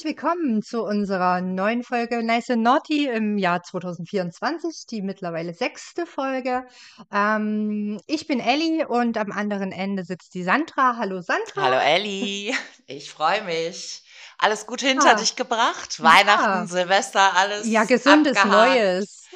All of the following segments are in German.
herzlich willkommen zu unserer neuen Folge Nice and Naughty im Jahr 2024, die mittlerweile sechste Folge. Ähm, ich bin Ellie und am anderen Ende sitzt die Sandra. Hallo Sandra. Hallo Ellie, ich freue mich. Alles gut hinter ah, dich gebracht? Weihnachten, ja. Silvester, alles. Ja, gesundes abgehakt. Neues.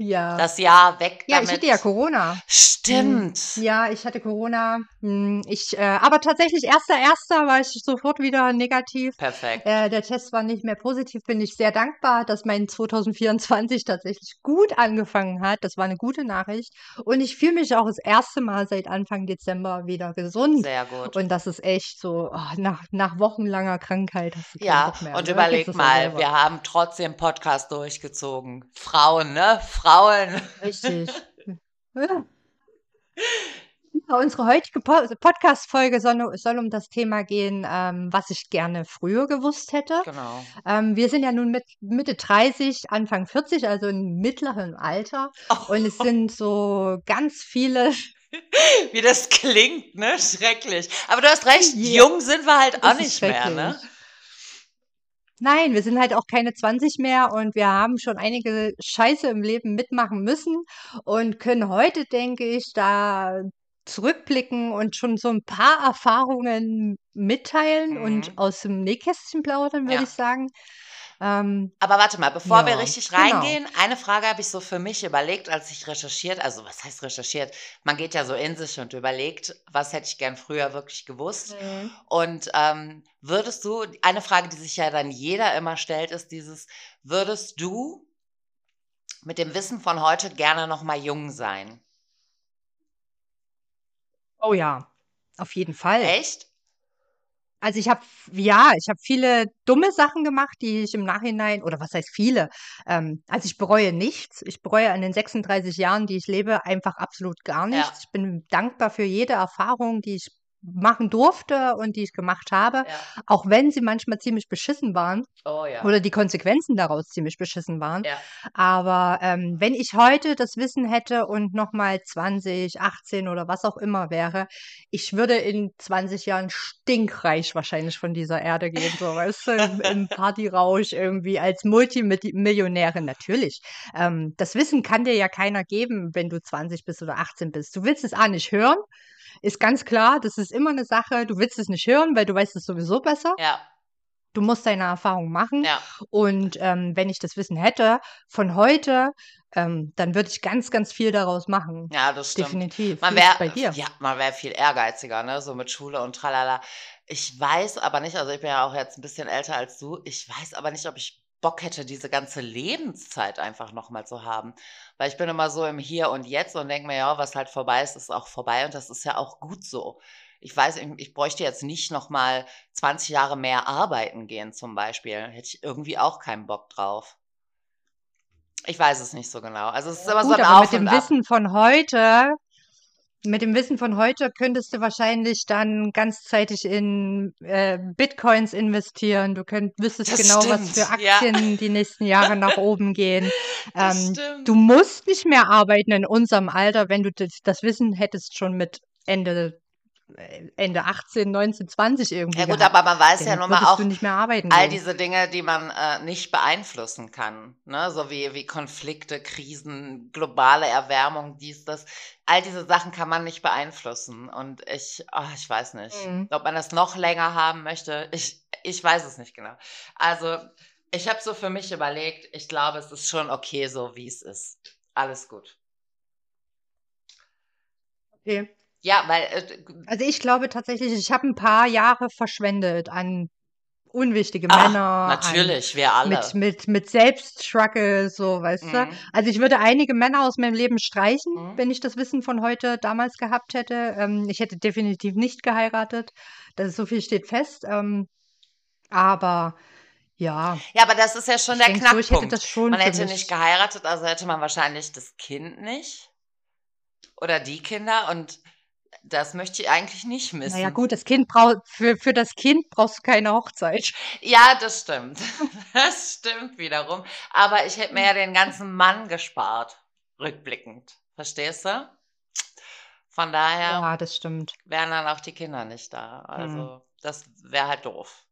Ja. Das Jahr weg Ja, ich hatte ja Corona. Stimmt. Hm. Ja, ich hatte Corona. Hm, ich, äh, aber tatsächlich erster, erster war ich sofort wieder negativ. Perfekt. Äh, der Test war nicht mehr positiv. Bin ich sehr dankbar, dass mein 2024 tatsächlich gut angefangen hat. Das war eine gute Nachricht. Und ich fühle mich auch das erste Mal seit Anfang Dezember wieder gesund. Sehr gut. Und das ist echt so, oh, nach, nach wochenlanger Krankheit Ja, mehr, und ne? überleg mal, wir haben trotzdem Podcast durchgezogen. Frauen, ne? Frauen Frauen. Richtig. Ja. Unsere heutige Podcast-Folge soll, soll, um das Thema gehen, ähm, was ich gerne früher gewusst hätte. Genau. Ähm, wir sind ja nun mit Mitte 30, Anfang 40, also im mittleren Alter. Oh. Und es sind so ganz viele. Wie das klingt, ne? Schrecklich. Aber du hast recht, yeah. jung sind wir halt auch nicht mehr, ne? Nein, wir sind halt auch keine 20 mehr und wir haben schon einige Scheiße im Leben mitmachen müssen und können heute, denke ich, da zurückblicken und schon so ein paar Erfahrungen mitteilen mhm. und aus dem Nähkästchen plaudern, würde ja. ich sagen. Ähm, Aber warte mal, bevor ja, wir richtig genau. reingehen, genau. eine Frage habe ich so für mich überlegt, als ich recherchiert, also was heißt recherchiert? Man geht ja so in sich und überlegt, was hätte ich gern früher wirklich gewusst. Mhm. Und ähm, würdest du, eine Frage, die sich ja dann jeder immer stellt, ist dieses, würdest du mit dem Wissen von heute gerne nochmal jung sein? Oh ja, auf jeden Fall. Echt? Also ich habe, ja, ich habe viele dumme Sachen gemacht, die ich im Nachhinein, oder was heißt viele? Ähm, also ich bereue nichts. Ich bereue an den 36 Jahren, die ich lebe, einfach absolut gar nichts. Ja. Ich bin dankbar für jede Erfahrung, die ich machen durfte und die ich gemacht habe, ja. auch wenn sie manchmal ziemlich beschissen waren oh, ja. oder die Konsequenzen daraus ziemlich beschissen waren. Ja. Aber ähm, wenn ich heute das Wissen hätte und nochmal 20, 18 oder was auch immer wäre, ich würde in 20 Jahren stinkreich wahrscheinlich von dieser Erde gehen, so weißt du, im, im Partyrausch irgendwie als Multimillionärin natürlich. Ähm, das Wissen kann dir ja keiner geben, wenn du 20 bist oder 18 bist. Du willst es auch nicht hören ist ganz klar, das ist immer eine Sache, du willst es nicht hören, weil du weißt es sowieso besser. Ja. Du musst deine Erfahrung machen. Ja. Und ähm, wenn ich das Wissen hätte von heute, ähm, dann würde ich ganz, ganz viel daraus machen. Ja, das stimmt. Definitiv. Man wäre bei dir. Ja, man wäre viel ehrgeiziger, ne? So mit Schule und tralala. Ich weiß aber nicht, also ich bin ja auch jetzt ein bisschen älter als du, ich weiß aber nicht, ob ich Bock hätte, diese ganze Lebenszeit einfach nochmal zu haben. Weil ich bin immer so im Hier und Jetzt und denke mir, ja, was halt vorbei ist, ist auch vorbei und das ist ja auch gut so. Ich weiß, ich, ich bräuchte jetzt nicht nochmal 20 Jahre mehr arbeiten gehen zum Beispiel. Hätte ich irgendwie auch keinen Bock drauf. Ich weiß es nicht so genau. Also es ist immer Gut, so ein aber Auf mit dem. Wissen von heute mit dem Wissen von heute könntest du wahrscheinlich dann ganzzeitig in äh, Bitcoins investieren. Du könnt, wüsstest Das genau, was stimmt, für ja. Aktien die nächsten Jahre nach oben gehen. Ähm, du musst nicht mehr arbeiten in unserem Alter, wenn du das, das Wissen hättest schon mit Ende, Ende 18, 19, 20 irgendwie Ja gut, gehabt. aber man weiß ja nun mal auch du nicht mehr arbeiten all gehen. diese Dinge, die man äh, nicht beeinflussen kann, ne? So wie, wie Konflikte, Krisen, globale Erwärmung, dies, das. All diese Sachen kann man nicht beeinflussen. Und ich, ah, ich weiß nicht, Mhm. ob man das noch länger haben möchte. Ich, ich weiß es nicht genau. Also, ich habe so für mich überlegt, ich glaube, es ist schon okay, so wie es ist. Alles gut. Okay. Ja, weil, äh, Also ich glaube tatsächlich, ich habe ein paar Jahre verschwendet an unwichtige ah, Männer, an natürlich, wir mit, alle. mit, mit Selbststruggle, so, weißt du. Mhm. Also ich würde einige Männer aus meinem Leben streichen, Mhm. wenn ich das Wissen von heute damals gehabt hätte. Ähm, ich hätte definitiv nicht geheiratet. Das ist, so viel steht fest. Ähm, aber ja, Ja, aber das ist ja schon ich der denke so, hätte Knackpunkt. schon Man hätte nicht geheiratet, also hätte man wahrscheinlich das Kind nicht oder die Kinder und das möchte ich eigentlich nicht Naja, missen. gut, das Kind braucht, für, für das Kind brauchst du keine Hochzeit. Ja, das stimmt. Das stimmt wiederum. Aber ich hätte mir ja den ganzen Mann gespart, rückblickend. Verstehst du? Von daher Ja, das stimmt. wären dann auch die Kinder nicht da. Hm. Also, das wäre halt doof.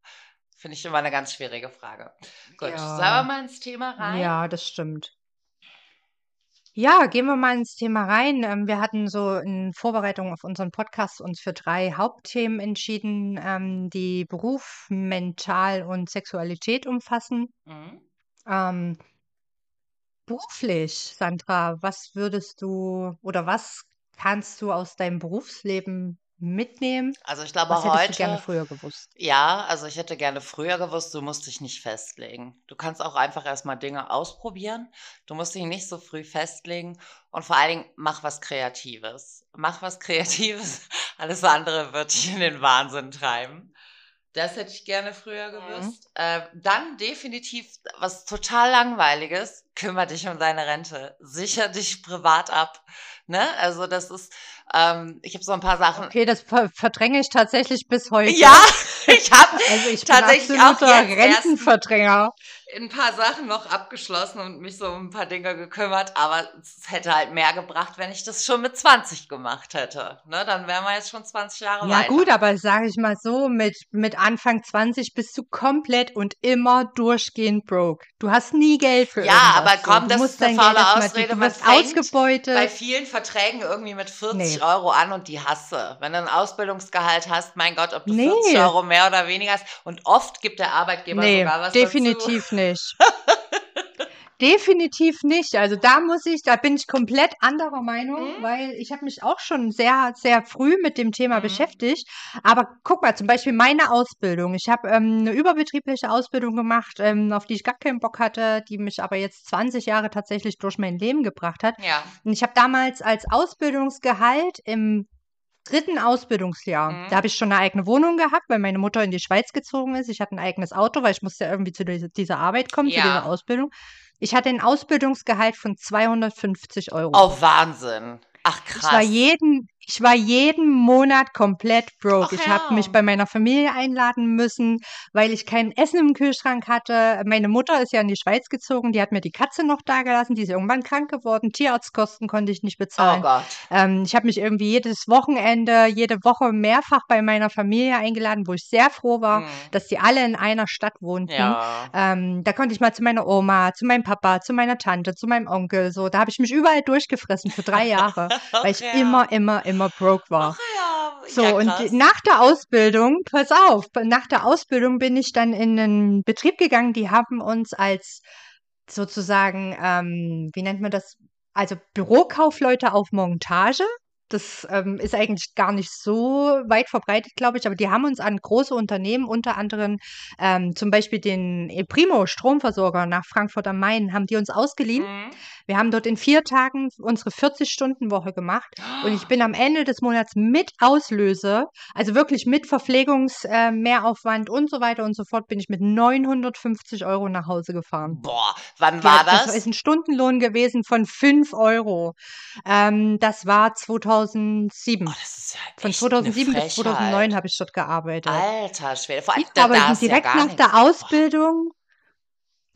Finde ich immer eine ganz schwierige Frage. Gut, Ja. sollen wir mal ins Thema rein? Ja, das stimmt. Ja, gehen wir mal ins Thema rein. Ähm, wir hatten so in Vorbereitung auf unseren Podcast uns für drei Hauptthemen entschieden, ähm, die Beruf, Mental und Sexualität umfassen. Mhm. Ähm, beruflich, Sandra, was würdest du oder was kannst du aus deinem Berufsleben mitnehmen? Also ich glaube Was hättest du gerne heute, früher gewusst? ja, also ich hätte gerne früher gewusst, du musst dich nicht festlegen. Du kannst auch einfach erstmal Dinge ausprobieren. Du musst dich nicht so früh festlegen und vor allen Dingen mach was Kreatives. Mach was Kreatives. Alles andere wird dich in den Wahnsinn treiben. Das hätte ich gerne früher gewusst. Äh, dann definitiv was total langweiliges. Kümmer dich um deine Rente. Sicher dich privat ab. Ne? Also das ist, ähm, ich habe so ein paar Sachen. Okay, das ver verdränge ich tatsächlich bis heute. Ja, ich habe Also ich Tatsächlich bin auch Rentenverdränger. Ein paar Sachen noch abgeschlossen und mich so um ein paar Dinge gekümmert, aber es hätte halt mehr gebracht, wenn ich das schon mit 20 gemacht hätte. Ne? Dann wären wir jetzt schon 20 Jahre Ja weiter. gut, aber sage ich mal so, mit, mit Anfang 20 bist du komplett und immer durchgehend broke. Du hast nie Geld für Ja, irgendwas. aber so. komm, du das musst ist eine faule Ausrede. Du wirst ausgebeutet. bei vielen Verträgen irgendwie mit 40 Nee. Euro an und die hasse. Wenn du ein Ausbildungsgehalt hast, mein Gott, ob du Nee. 40 Euro mehr oder weniger hast. Und oft gibt der Arbeitgeber nee, sogar was dazu. definitiv nicht. Definitiv nicht. Also da muss ich, da bin ich komplett anderer Meinung, Mhm. weil ich habe mich auch schon sehr, sehr früh mit dem Thema Mhm. beschäftigt. Aber guck mal, zum Beispiel meine Ausbildung. Ich habe ähm, eine überbetriebliche Ausbildung gemacht, ähm, auf die ich gar keinen Bock hatte, die mich aber jetzt 20 Jahre tatsächlich durch mein Leben gebracht hat. Ja. Und ich habe damals als Ausbildungsgehalt im dritten Ausbildungsjahr, Mhm. da habe ich schon eine eigene Wohnung gehabt, weil meine Mutter in die Schweiz gezogen ist. Ich hatte ein eigenes Auto, weil ich musste ja irgendwie zu dieser, Arbeit kommen, Ja. zu dieser Ausbildung. Ich hatte ein Ausbildungsgehalt von 250 Euro. Oh, Wahnsinn. Ach, Ich krass. war jeden, ich war jeden Monat komplett broke. Ach ich habe mich bei meiner Familie einladen müssen, weil ich kein Essen im Kühlschrank hatte. Meine Mutter ist ja in die Schweiz gezogen, die hat mir die Katze noch dagelassen, die ist irgendwann krank geworden. Tierarztkosten konnte ich nicht oh bezahlen. Gott. Ähm, ich habe mich irgendwie jedes Wochenende, jede Woche mehrfach bei meiner Familie eingeladen, wo ich sehr froh war, Mhm. dass die alle in einer Stadt wohnten. Ja. Ähm, da konnte ich mal zu meiner Oma, zu meinem Papa, zu meiner Tante, zu meinem Onkel. So, da habe ich mich überall durchgefressen für drei Jahre, weil ich ja. immer, immer, immer broke war. Ach ja. So, ja, und nach der Ausbildung, pass auf, nach der Ausbildung bin ich dann in einen Betrieb gegangen, die haben uns als sozusagen, ähm, wie nennt man das? Also Bürokaufleute auf Montage. Das ähm, ist eigentlich gar nicht so weit verbreitet, glaube ich, aber die haben uns an große Unternehmen, unter anderem ähm, zum Beispiel den Primo Stromversorger nach Frankfurt am Main, haben die uns ausgeliehen. Mhm. Wir haben dort in vier Tagen unsere 40-Stunden-Woche gemacht. Und ich bin am Ende des Monats mit Auslöse, also wirklich mit Verpflegungsmehraufwand äh, und so weiter und so fort, bin ich mit 950 Euro nach Hause gefahren. Boah, wann Ja, war das das? ist ein Stundenlohn gewesen von 5 Euro. Ähm, das war 2007. Oh, das ist ja Von echt 2007 eine bis 2009 Frechheit. habe ich dort gearbeitet. Alter Schwede. Vor allem, Ja, da, du ja direkt gar nach nichts. der Ausbildung,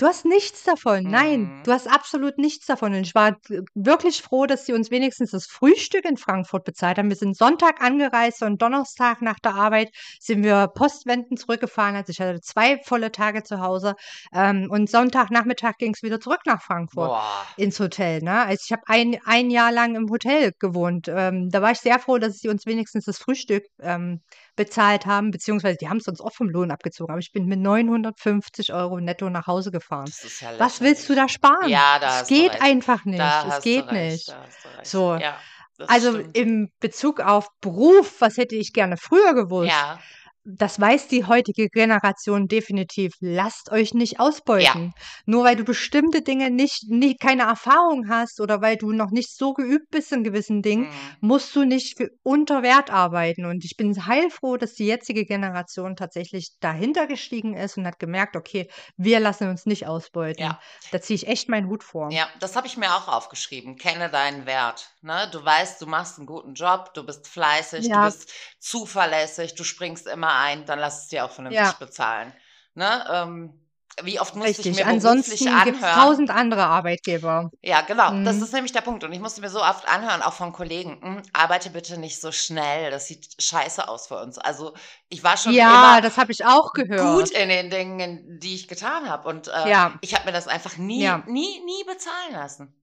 du hast nichts davon. Nein, Mhm. du hast absolut nichts davon. Und ich war wirklich froh, dass sie uns wenigstens das Frühstück in Frankfurt bezahlt haben. Wir sind Sonntag angereist und Donnerstag nach der Arbeit sind wir Postwenden zurückgefahren. Also ich hatte zwei volle Tage zu Hause. Ähm, und Sonntagnachmittag ging es wieder zurück nach Frankfurt Boah. ins Hotel. Ne? Also ich habe ein, ein Jahr lang im Hotel gewohnt. Ähm, da war ich sehr froh, dass sie uns wenigstens das Frühstück ähm, bezahlt haben, beziehungsweise die haben es uns auch vom Lohn abgezogen. Aber ich bin mit 950 Euro netto nach Hause gefahren. Ja Was willst du da sparen? Ja, da es geht einfach nicht. Da es geht nicht. So. Ja, das Also stimmt. im Bezug auf Beruf, was hätte ich gerne früher gewusst? Ja, Das weiß die heutige Generation definitiv. Lasst euch nicht ja. ausbeuten. Nur weil du bestimmte Dinge nicht, nicht keine Erfahrung hast oder weil du noch nicht so geübt bist in gewissen Dingen, Mhm. musst du nicht für unter Wert arbeiten. Und ich bin heilfroh, dass die jetzige Generation tatsächlich dahinter gestiegen ist und hat gemerkt, okay, wir lassen uns nicht ausbeuten. Ja. Da ziehe ich echt meinen Hut vor. Ja, das habe ich mir auch aufgeschrieben. Kenne deinen Wert. Ne? Du weißt, du machst einen guten Job, du bist fleißig, du Ja. bist zuverlässig, du springst immer ein, dann lass es dir auch vernünftig Ja. bezahlen. Ne? Ähm, Wie oft musste ich Richtig. mir Ansonsten beruflich gibt es anhören? tausend andere Arbeitgeber. Ja, genau. Das Mhm. ist nämlich der Punkt. Und ich musste mir so oft anhören, auch von Kollegen, "Hm, arbeite bitte nicht so schnell. Das sieht scheiße aus für uns. Also ich war schon Ja, immer das habe ich auch gut gehört. in den Dingen, die ich getan habe. Und äh, Ja, ich habe mir das einfach nie, ja. nie, nie bezahlen lassen.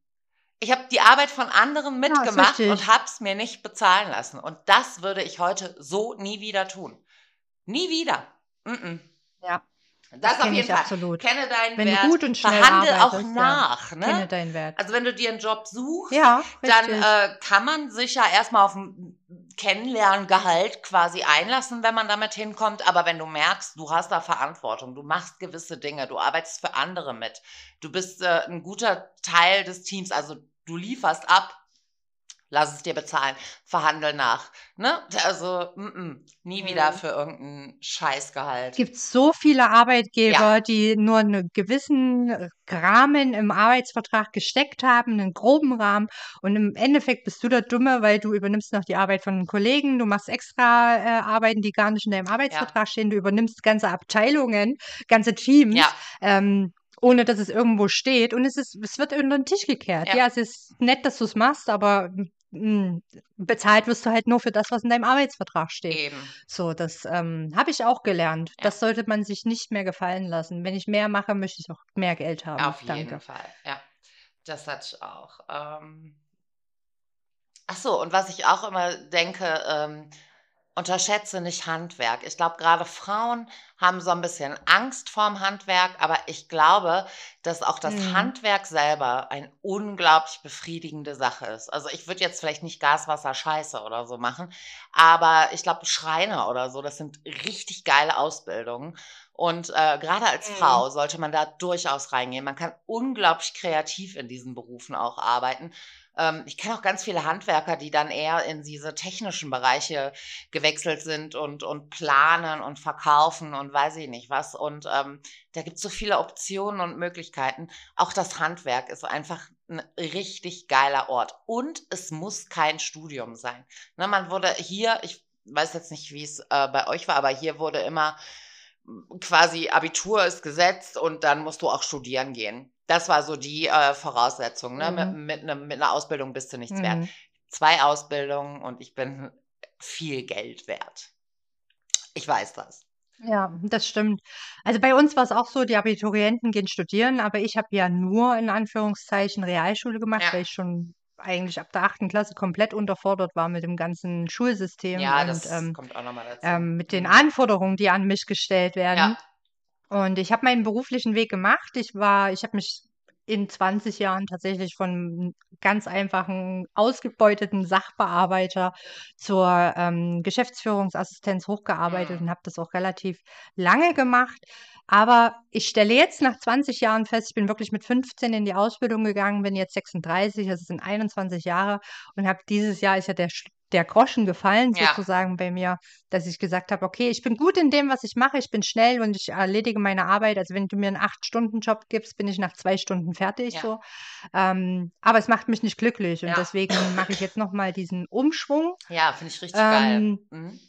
Ich habe die Arbeit von anderen Ja, mitgemacht und richtig. habe es mir nicht bezahlen lassen. Und das würde ich heute so nie wieder tun. Nie wieder. Mm-mm. Ja, Das das auf jeden ich Fall. absolut. Kenne deinen Wenn du Wert, gut und schnell verhandel auch arbeitest, ja, nach. kenne Ne? deinen Wert. Also wenn du dir einen Job suchst, Ja, dann äh, kann man sich ja erstmal auf ein Kennenlerngehalt quasi einlassen, wenn man damit hinkommt. Aber wenn du merkst, du hast da Verantwortung, du machst gewisse Dinge, du arbeitest für andere mit, du bist äh, ein guter Teil des Teams, also du lieferst ab, lass es dir bezahlen, verhandel nach. Ne? Also mm -mm, nie wieder Mhm. für irgendein Scheißgehalt. Es gibt so viele Ja, Arbeitgeber, die nur einen gewissen Rahmen im Arbeitsvertrag gesteckt haben, einen groben Rahmen. Und im Endeffekt bist du der Dumme, weil du übernimmst noch die Arbeit von Kollegen, du machst extra äh, Arbeiten, die gar nicht in deinem ja, Arbeitsvertrag stehen, du übernimmst ganze Abteilungen, ganze Teams, ja, ähm, ohne dass es irgendwo steht. Und es ist, es wird unter den Tisch gekehrt. ja, Ja, es ist nett, dass du es machst, aber mh, bezahlt wirst du halt nur für das, was in deinem Arbeitsvertrag steht. eben. So, das ähm, habe ich auch gelernt. Ja, Das sollte man sich nicht mehr gefallen lassen. Wenn ich mehr mache, möchte ich auch mehr Geld haben. auf jeden Danke. Fall. Ja, das hatte ich auch. Ähm, ach so, und was ich auch immer denke, ähm, unterschätze nicht Handwerk. Ich glaube, gerade Frauen haben so ein bisschen Angst vorm Handwerk, aber ich glaube, dass auch das Mhm. Handwerk selber eine unglaublich befriedigende Sache ist. Also ich würde jetzt vielleicht nicht Gas, Wasser, Scheiße oder so machen, aber ich glaube, Schreiner oder so, das sind richtig geile Ausbildungen. Und äh, gerade als Mhm. Frau sollte man da durchaus reingehen. Man kann unglaublich kreativ in diesen Berufen auch arbeiten. Ähm, ich kenne auch ganz viele Handwerker, die dann eher in diese technischen Bereiche gewechselt sind und, und planen und verkaufen und weiß ich nicht was. Und ähm, da gibt es so viele Optionen und Möglichkeiten. Auch das Handwerk ist einfach ein richtig geiler Ort. Und es muss kein Studium sein. Ne, man wurde hier, ich weiß jetzt nicht, wie es äh, bei euch war, aber hier wurde immer mm, quasi Abitur ist gesetzt und dann musst du auch studieren gehen. Das war so die äh, Voraussetzung. Ne? Mit, Mhm. mit, ne, mit einer Ausbildung bist du nichts wert. Mhm. Zwei Ausbildungen und ich bin viel Geld wert. Ich weiß das. Ja, das stimmt. Also bei uns war es auch so, die Abiturienten gehen studieren, aber ich habe ja nur in Anführungszeichen Realschule gemacht, Ja. weil ich schon eigentlich ab der achten Klasse komplett unterfordert war mit dem ganzen Schulsystem Ja, und das ähm, kommt auch nochmal dazu. ähm, mit den Mhm. Anforderungen, die an mich gestellt werden. Ja, Und ich habe meinen beruflichen Weg gemacht. Ich war, ich habe mich in 20 Jahren tatsächlich von ganz einfachen, ausgebeuteten Sachbearbeiter zur ähm, Geschäftsführungsassistenz hochgearbeitet mhm. und habe das auch relativ lange gemacht. Aber ich stelle jetzt nach 20 Jahren fest, ich bin wirklich mit 15 in die Ausbildung gegangen, bin jetzt 36, das sind 21 Jahre und habe dieses Jahr ist ja der, der Groschen gefallen ja, sozusagen bei mir, dass ich gesagt habe, okay, ich bin gut in dem, was ich mache, ich bin schnell und ich erledige meine Arbeit. Also wenn du mir einen 8-Stunden-Job gibst, bin ich nach zwei Stunden fertig ja, so. Ähm, aber es macht mich nicht glücklich und ja. deswegen mache ich jetzt nochmal diesen Umschwung. Ja, finde ich richtig geil. Ähm, Mhm.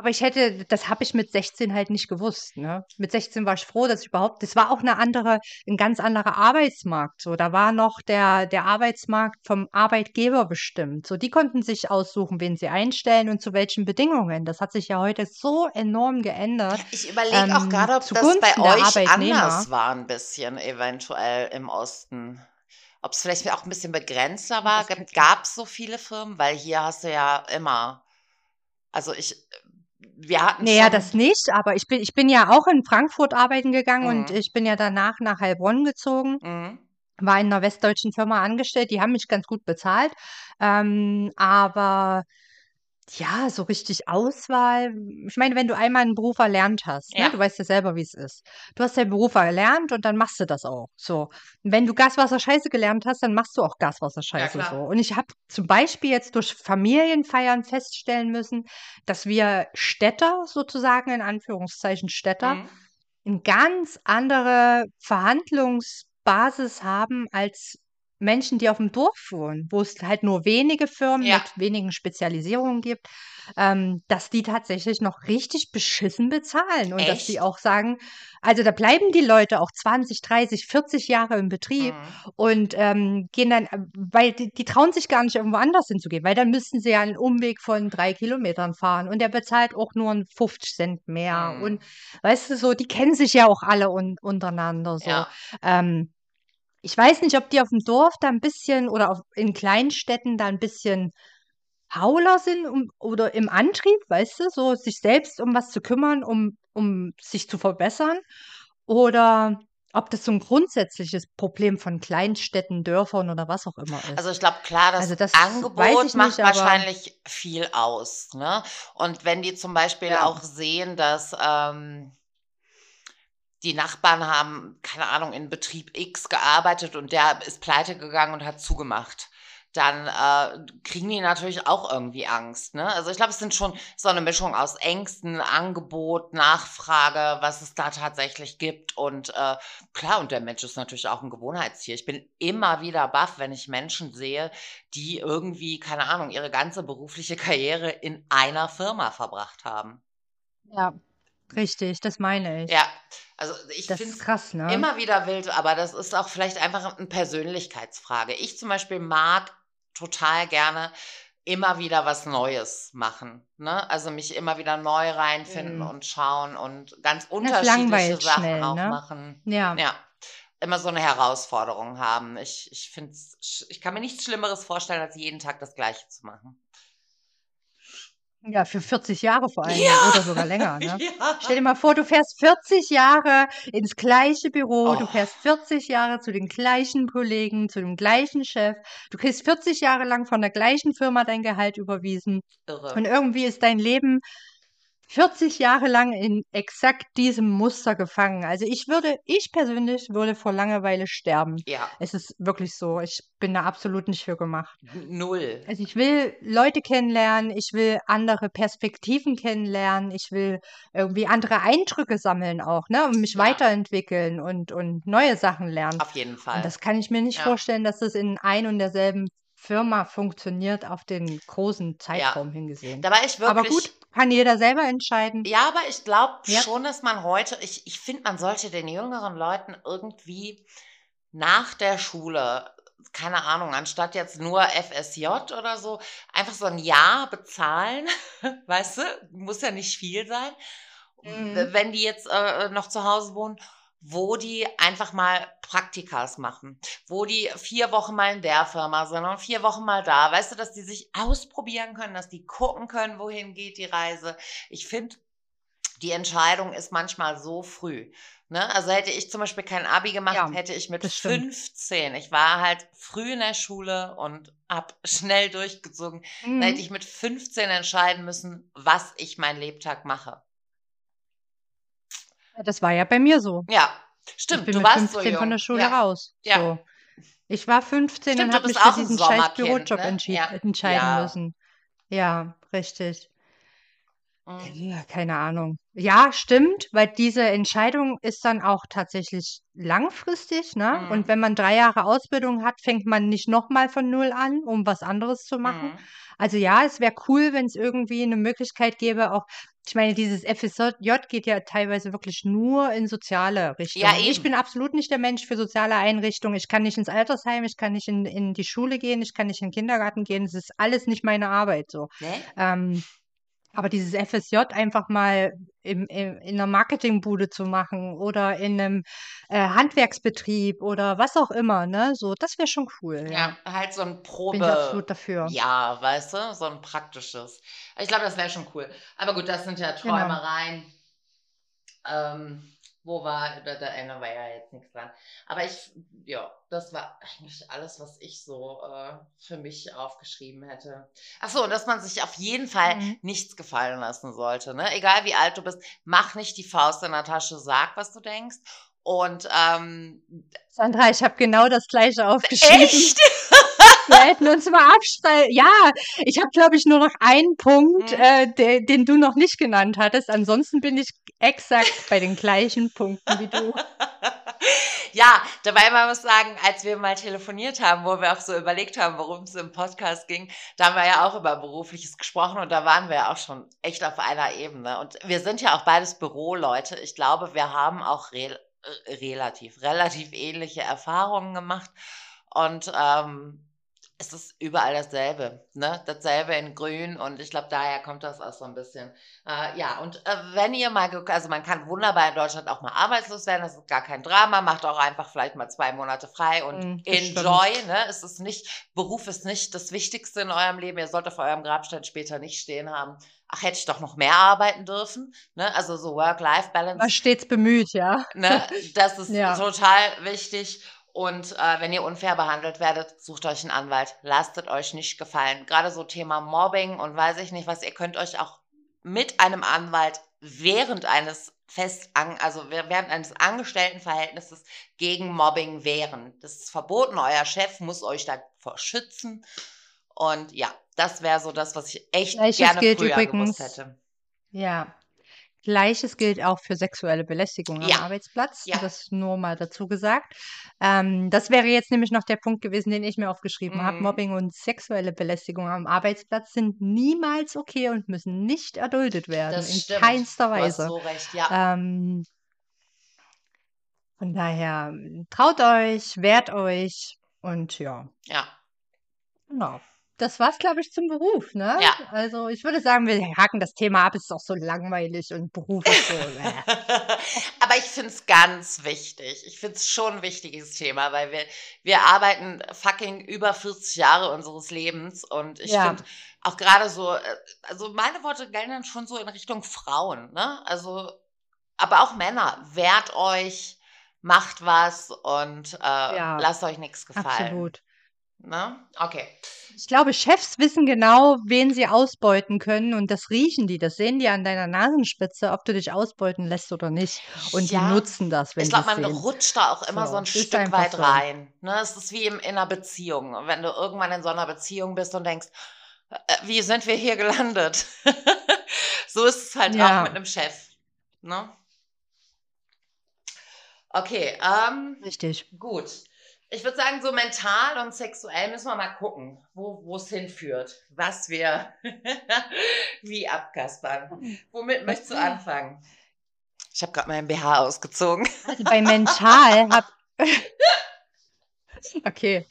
Aber ich hätte, das habe ich mit 16 halt nicht gewusst, ne? Mit 16 war ich froh, dass ich überhaupt, das war auch eine andere, ein ganz anderer Arbeitsmarkt. So, da war noch der, der Arbeitsmarkt vom Arbeitgeber bestimmt. So, die konnten sich aussuchen, wen sie einstellen und zu welchen Bedingungen. Das hat sich ja heute so enorm geändert, ich überlege auch ähm, gerade, ob das bei euch anders war, ein bisschen eventuell im Osten. Ob es vielleicht auch ein bisschen begrenzter war. Gab es so viele Firmen? Weil hier hast du ja immer. Also ich, wir hatten Naja, schon. das nicht, aber ich bin, ich bin ja auch in Frankfurt arbeiten gegangen und Mhm. ich bin ja danach nach Heilbronn gezogen. Mhm. war in einer westdeutschen Firma angestellt, die haben mich ganz gut bezahlt. Ähm, aber ja, so richtig Auswahl. Ich meine, wenn du einmal einen Beruf erlernt hast, ne, Ja, du weißt ja selber, wie es ist. Du hast deinen Beruf erlernt und dann machst du das auch. So. Und wenn du Gaswasser Scheiße gelernt hast, dann machst du auch ja Scheiße so. klar. Und ich habe zum Beispiel jetzt durch Familienfeiern feststellen müssen, dass wir Städter sozusagen, in Anführungszeichen Städter, Mhm. eine ganz andere Verhandlungsbasis haben als Menschen, die auf dem Dorf wohnen, wo es halt nur wenige Firmen Ja. mit wenigen Spezialisierungen gibt, ähm, dass die tatsächlich noch richtig beschissen bezahlen und dass die Echt? auch sagen, also da bleiben die Leute auch 20, 30, 40 Jahre im Betrieb Mhm. und ähm, gehen dann, äh, weil die, die trauen sich gar nicht irgendwo anders hinzugehen, weil dann müssten sie ja einen Umweg von drei Kilometern fahren und der bezahlt auch nur einen 50 Cent mehr Mhm. und weißt du so, die kennen sich ja auch alle un untereinander so. Ja. Ähm, ich weiß nicht, ob die auf dem Dorf da ein bisschen oder auf, in Kleinstädten da ein bisschen fauler sind um, oder im Antrieb, weißt du, so sich selbst um was zu kümmern, um, um sich zu verbessern. Oder ob das so ein grundsätzliches Problem von Kleinstädten, Dörfern oder was auch immer ist. Also ich glaube, klar, das Also das Angebot macht nicht, wahrscheinlich viel aus. Ne? Und wenn die zum Beispiel ja. auch sehen, dass ähm, die Nachbarn haben, keine Ahnung, in Betrieb X gearbeitet und der ist pleite gegangen und hat zugemacht. Dann äh, kriegen die natürlich auch irgendwie Angst. Ne? Also ich glaube, es sind schon so eine Mischung aus Ängsten, Angebot, Nachfrage, was es da tatsächlich gibt. Und äh, klar, und der Mensch ist natürlich auch ein Gewohnheitstier. Ich bin immer wieder baff, wenn ich Menschen sehe, die irgendwie, keine Ahnung, ihre ganze berufliche Karriere in einer Firma verbracht haben. Ja, richtig, das meine ich. Ja, also ich finde es krass, ne? immer wieder wild, aber das ist auch vielleicht einfach eine Persönlichkeitsfrage. Ich zum Beispiel mag total gerne immer wieder was Neues machen. Ne? Also mich immer wieder neu reinfinden Mhm. und schauen und ganz unterschiedliche Sachen schnell, auch ne? machen. Ja. Ja, immer so eine Herausforderung haben. Ich, ich finde, ich kann mir nichts Schlimmeres vorstellen, als jeden Tag das Gleiche zu machen. Ja, für 40 Jahre vor Dingen Ja, oder sogar länger, ne? Stell dir ja. mal vor, du fährst 40 Jahre ins gleiche Büro, du Oh, fährst 40 Jahre zu den gleichen Kollegen, zu dem gleichen Chef, du kriegst 40 Jahre lang von der gleichen Firma dein Gehalt überwiesen irre. und irgendwie ist dein Leben 40 Jahre lang in exakt diesem Muster gefangen. Also ich würde, ich persönlich würde vor Langeweile sterben. Ja, Es ist wirklich so. Ich bin da absolut nicht für gemacht. null. Also ich will Leute kennenlernen, ich will andere Perspektiven kennenlernen, ich will irgendwie andere Eindrücke sammeln auch, ne, und mich Ja, weiterentwickeln und, und neue Sachen lernen. auf jeden Und Fall. das kann ich mir nicht Ja, vorstellen, dass das in ein und derselben Firma funktioniert, auf den großen ja. Zeitraum hingesehen. Da war ich Aber gut, wirklich kann jeder selber entscheiden. Ja, aber ich glaube Ja. schon, dass man heute, ich, ich finde, man sollte den jüngeren Leuten irgendwie nach der Schule, keine Ahnung, anstatt jetzt nur FSJ oder so, einfach so ein Jahr bezahlen, weißt du, muss ja nicht viel sein, Mhm. wenn die jetzt äh, noch zu Hause wohnen, wo die einfach mal Praktikas machen, wo die vier Wochen mal in der Firma sind und vier Wochen mal da, weißt du, dass die sich ausprobieren können, dass die gucken können, wohin geht die Reise. Ich finde, die Entscheidung ist manchmal so früh. Ne? Also hätte ich zum Beispiel kein Abi gemacht, Ja, hätte ich mit das stimmt. 15, ich war halt früh in der Schule und hab schnell durchgezogen, dann hätte Mhm. ich mit 15 entscheiden müssen, was ich mein Lebtag mache. Das war ja bei mir so. Ja, Ich stimmt, bin du mit warst so 15 von der jung. Schule Ja, raus. ja. So. Ich war 15 Stimmt, und habe mich für diesen scheiß Bürojob ne? entschied, Ja, entscheiden ja. müssen. Ja, richtig. Mhm. Ja, keine Ahnung. Ja, stimmt, weil diese Entscheidung ist dann auch tatsächlich langfristig, ne? Und Mhm. wenn man drei Jahre Ausbildung hat, fängt man nicht nochmal von null an, um was anderes zu machen. Mhm. Also ja, es wäre cool, wenn es irgendwie eine Möglichkeit gäbe, auch, ich meine, dieses FSJ geht ja teilweise wirklich nur in soziale Ja, Richtungen. Ich bin absolut nicht der Mensch für soziale Einrichtungen. Ich kann nicht ins Altersheim, ich kann nicht in, in die Schule gehen, ich kann nicht in den Kindergarten gehen. Es ist alles nicht meine Arbeit so. Ne? Ähm, aber dieses FSJ einfach mal im, im, in einer Marketingbude zu machen oder in einem äh, Handwerksbetrieb oder was auch immer, ne? So, das wäre schon cool, ja. Ja, halt so ein Bin ich Probe, absolut dafür. ja, weißt du, so ein praktisches. Ich glaube, das wäre schon cool. Aber gut, das sind ja Genau. Träumereien. Ähm, wo war, da, da ändern wir ja jetzt nichts dran. Aber ich, ja, das war eigentlich alles, was ich so äh, für mich aufgeschrieben hätte. Ach so, und dass man sich auf jeden Fall Mhm. nichts gefallen lassen sollte. Ne? Egal wie alt du bist, mach nicht die Faust in der Tasche, sag, was du denkst. Und ähm, Sandra, ich habe genau das gleiche aufgeschrieben. echt? Ja, sollten uns mal abstreiten. Ja, ich habe, glaube ich, nur noch einen Punkt, Mhm. äh, de, den du noch nicht genannt hattest. Ansonsten bin ich exakt bei den gleichen Punkten wie du. ja, dabei man muss sagen, als wir mal telefoniert haben, wo wir auch so überlegt haben, worum es im Podcast ging, da haben wir ja auch über berufliches gesprochen und da waren wir ja auch schon echt auf einer Ebene. Und wir sind ja auch beides Büroleute. Ich glaube, wir haben auch re äh, relativ, relativ ähnliche Erfahrungen gemacht. Und ähm, es ist überall dasselbe, ne? Dasselbe in Grün und ich glaube, daher kommt das auch so ein bisschen. Äh, ja, und äh, wenn ihr mal, also man kann wunderbar in Deutschland auch mal arbeitslos werden, das ist gar kein Drama, macht auch einfach vielleicht mal zwei Monate frei und Mm, stimmt. enjoy, ne? Es ist nicht, Beruf ist nicht das Wichtigste in eurem Leben, ihr sollt auf eurem Grabstein später nicht stehen haben. Ach, hätte ich doch noch mehr arbeiten dürfen, ne? Also so Work-Life-Balance War stets bemüht, ja. ne, das ist Ja. total wichtig. Und äh, wenn ihr unfair behandelt werdet, sucht euch einen Anwalt. Lasst euch nicht gefallen. Gerade so Thema Mobbing und weiß ich nicht was, ihr könnt euch auch mit einem Anwalt während eines fest also während eines Angestelltenverhältnisses gegen Mobbing wehren. Das ist verboten. Euer Chef muss euch davor schützen. Und ja, das wäre so das, was ich echt Gleiches gerne früher übrigens- gewusst hätte. Ja. Gleiches gilt auch für sexuelle Belästigung am Ja. Arbeitsplatz. Ja. Das nur mal dazu gesagt. Ähm, das wäre jetzt nämlich noch der Punkt gewesen, den ich mir aufgeschrieben habe. Mhm. Mobbing und sexuelle Belästigung am Arbeitsplatz sind niemals okay und müssen nicht erduldet werden. Das in stimmt. keinster Du hast Weise. so recht, ja. Ähm, von daher, traut euch, wehrt euch und ja, Ja. genau. Das war's, glaube ich, zum Beruf, ne? Ja. Also ich würde sagen, wir haken das Thema ab, ist doch so langweilig und Beruf ist so. äh. Aber ich finde es ganz wichtig. Ich finde es schon ein wichtiges Thema, weil wir, wir arbeiten fucking über 40 Jahre unseres Lebens und ich Ja. finde auch gerade so, äh, also meine Worte gelten dann schon so in Richtung Frauen, ne? Also, aber auch Männer, wehrt euch, macht was und äh, Ja. lasst euch nichts gefallen. Absolut. Ne? Okay. Ich glaube, Chefs wissen genau, wen sie ausbeuten können und das riechen die, das sehen die an deiner Nasenspitze, ob du dich ausbeuten lässt oder nicht. Und Ja. die nutzen das, wenn Ich sie glaube, es man sehen. rutscht da auch immer so, So, ein Stück weit so. rein. Ne? Es ist wie in einer Beziehung. Wenn du irgendwann in so einer Beziehung bist und denkst, äh, wie sind wir hier gelandet? so ist es halt Ja. auch mit einem Chef. Ne? Okay, ähm, Richtig. gut. Ich würde sagen, so mental und sexuell müssen wir mal gucken, wo es hinführt, was wir wie abkaspern. Womit möchtest du anfangen? Ich habe gerade meinen BH ausgezogen. Also bei mental hab. okay.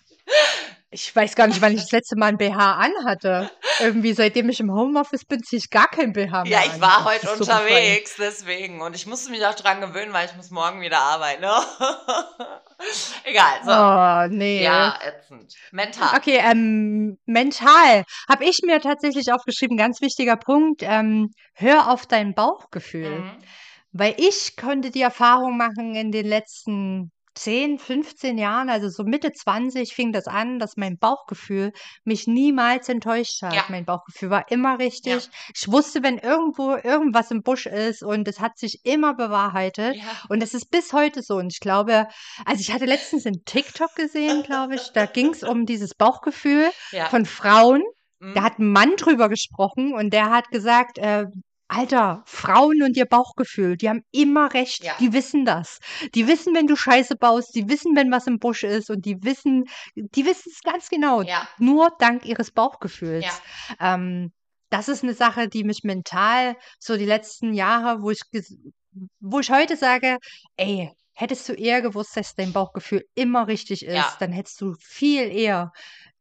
Ich weiß gar nicht, wann ich das letzte Mal ein BH anhatte. Irgendwie, seitdem ich im Homeoffice bin, ziehe ich gar kein BH mehr Ja, an. ich war Das heute so unterwegs, deswegen. Und ich musste mich auch dran gewöhnen, weil ich muss morgen wieder arbeiten. Egal, so. Oh, nee. Ja, ätzend. Mental. Okay, ähm, mental habe ich mir tatsächlich aufgeschrieben, ganz wichtiger Punkt, ähm, hör auf dein Bauchgefühl. Mhm. Weil ich konnte die Erfahrung machen in den letzten 10, 15 Jahren, also so Mitte 20 fing das an, dass mein Bauchgefühl mich niemals enttäuscht hat. Ja. Mein Bauchgefühl war immer richtig. Ich wusste, wenn irgendwo irgendwas im Busch ist und es hat sich immer bewahrheitet. Ja. Und das ist bis heute so. Und ich glaube, also ich hatte letztens einen TikTok gesehen, glaube ich, da ging es um dieses Bauchgefühl ja. von Frauen. Mhm. Da hat ein Mann drüber gesprochen und der hat gesagt, äh, Alter, Frauen und ihr Bauchgefühl, die haben immer recht, Ja. die wissen das. Die wissen, wenn du Scheiße baust, die wissen, wenn was im Busch ist und die wissen, die wissen es ganz genau. Ja. Nur dank ihres Bauchgefühls. Ja. Ähm, das ist eine Sache, die mich mental so die letzten Jahre, wo ich, wo ich heute sage, ey, hättest du eher gewusst, dass dein Bauchgefühl immer richtig ist, Ja. dann hättest du viel eher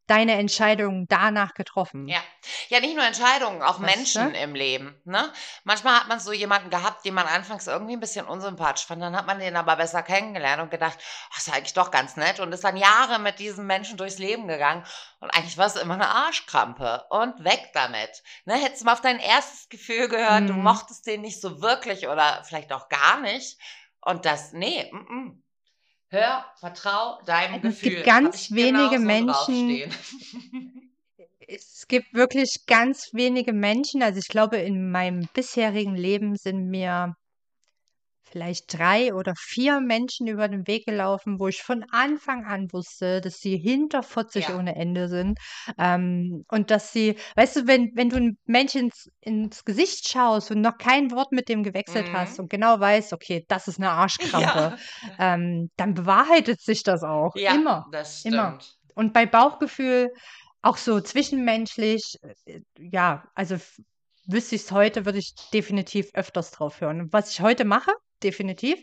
deine Entscheidung danach getroffen. Ja. ja, nicht nur Entscheidungen, auch Weißt Menschen du? im Leben. Ne? Manchmal hat man so jemanden gehabt, den man anfangs irgendwie ein bisschen unsympathisch fand. Dann hat man den aber besser kennengelernt und gedacht, ach, ist eigentlich doch ganz nett. Und ist dann Jahre mit diesem Menschen durchs Leben gegangen. Und eigentlich war es immer eine Arschkrampe. Und weg damit. Ne? Hättest du mal auf dein erstes Gefühl gehört, du Mhm. mochtest den nicht so wirklich oder vielleicht auch gar nicht. Und das, nee, mm, mm. Hör, vertrau deinem Es gibt Gefühl. ganz Hab ich wenige genauso Menschen. Es gibt wirklich ganz wenige Menschen, also ich glaube, in meinem bisherigen Leben sind mir vielleicht drei oder vier Menschen über den Weg gelaufen, wo ich von Anfang an wusste, dass sie hinter 40 Ja. ohne Ende sind. Ähm, und dass sie, weißt du, wenn, wenn du ein Menschen ins, ins Gesicht schaust und noch kein Wort mit dem gewechselt hast Mhm. und genau weißt, okay, das ist eine Arschkrampe, Ja. ähm, dann bewahrheitet sich das auch. Ja, Immer. das Immer. stimmt. Und bei Bauchgefühl, auch so zwischenmenschlich, äh, ja, also wüsste ich es heute, würde ich definitiv öfters drauf hören. Und was ich heute mache, definitiv.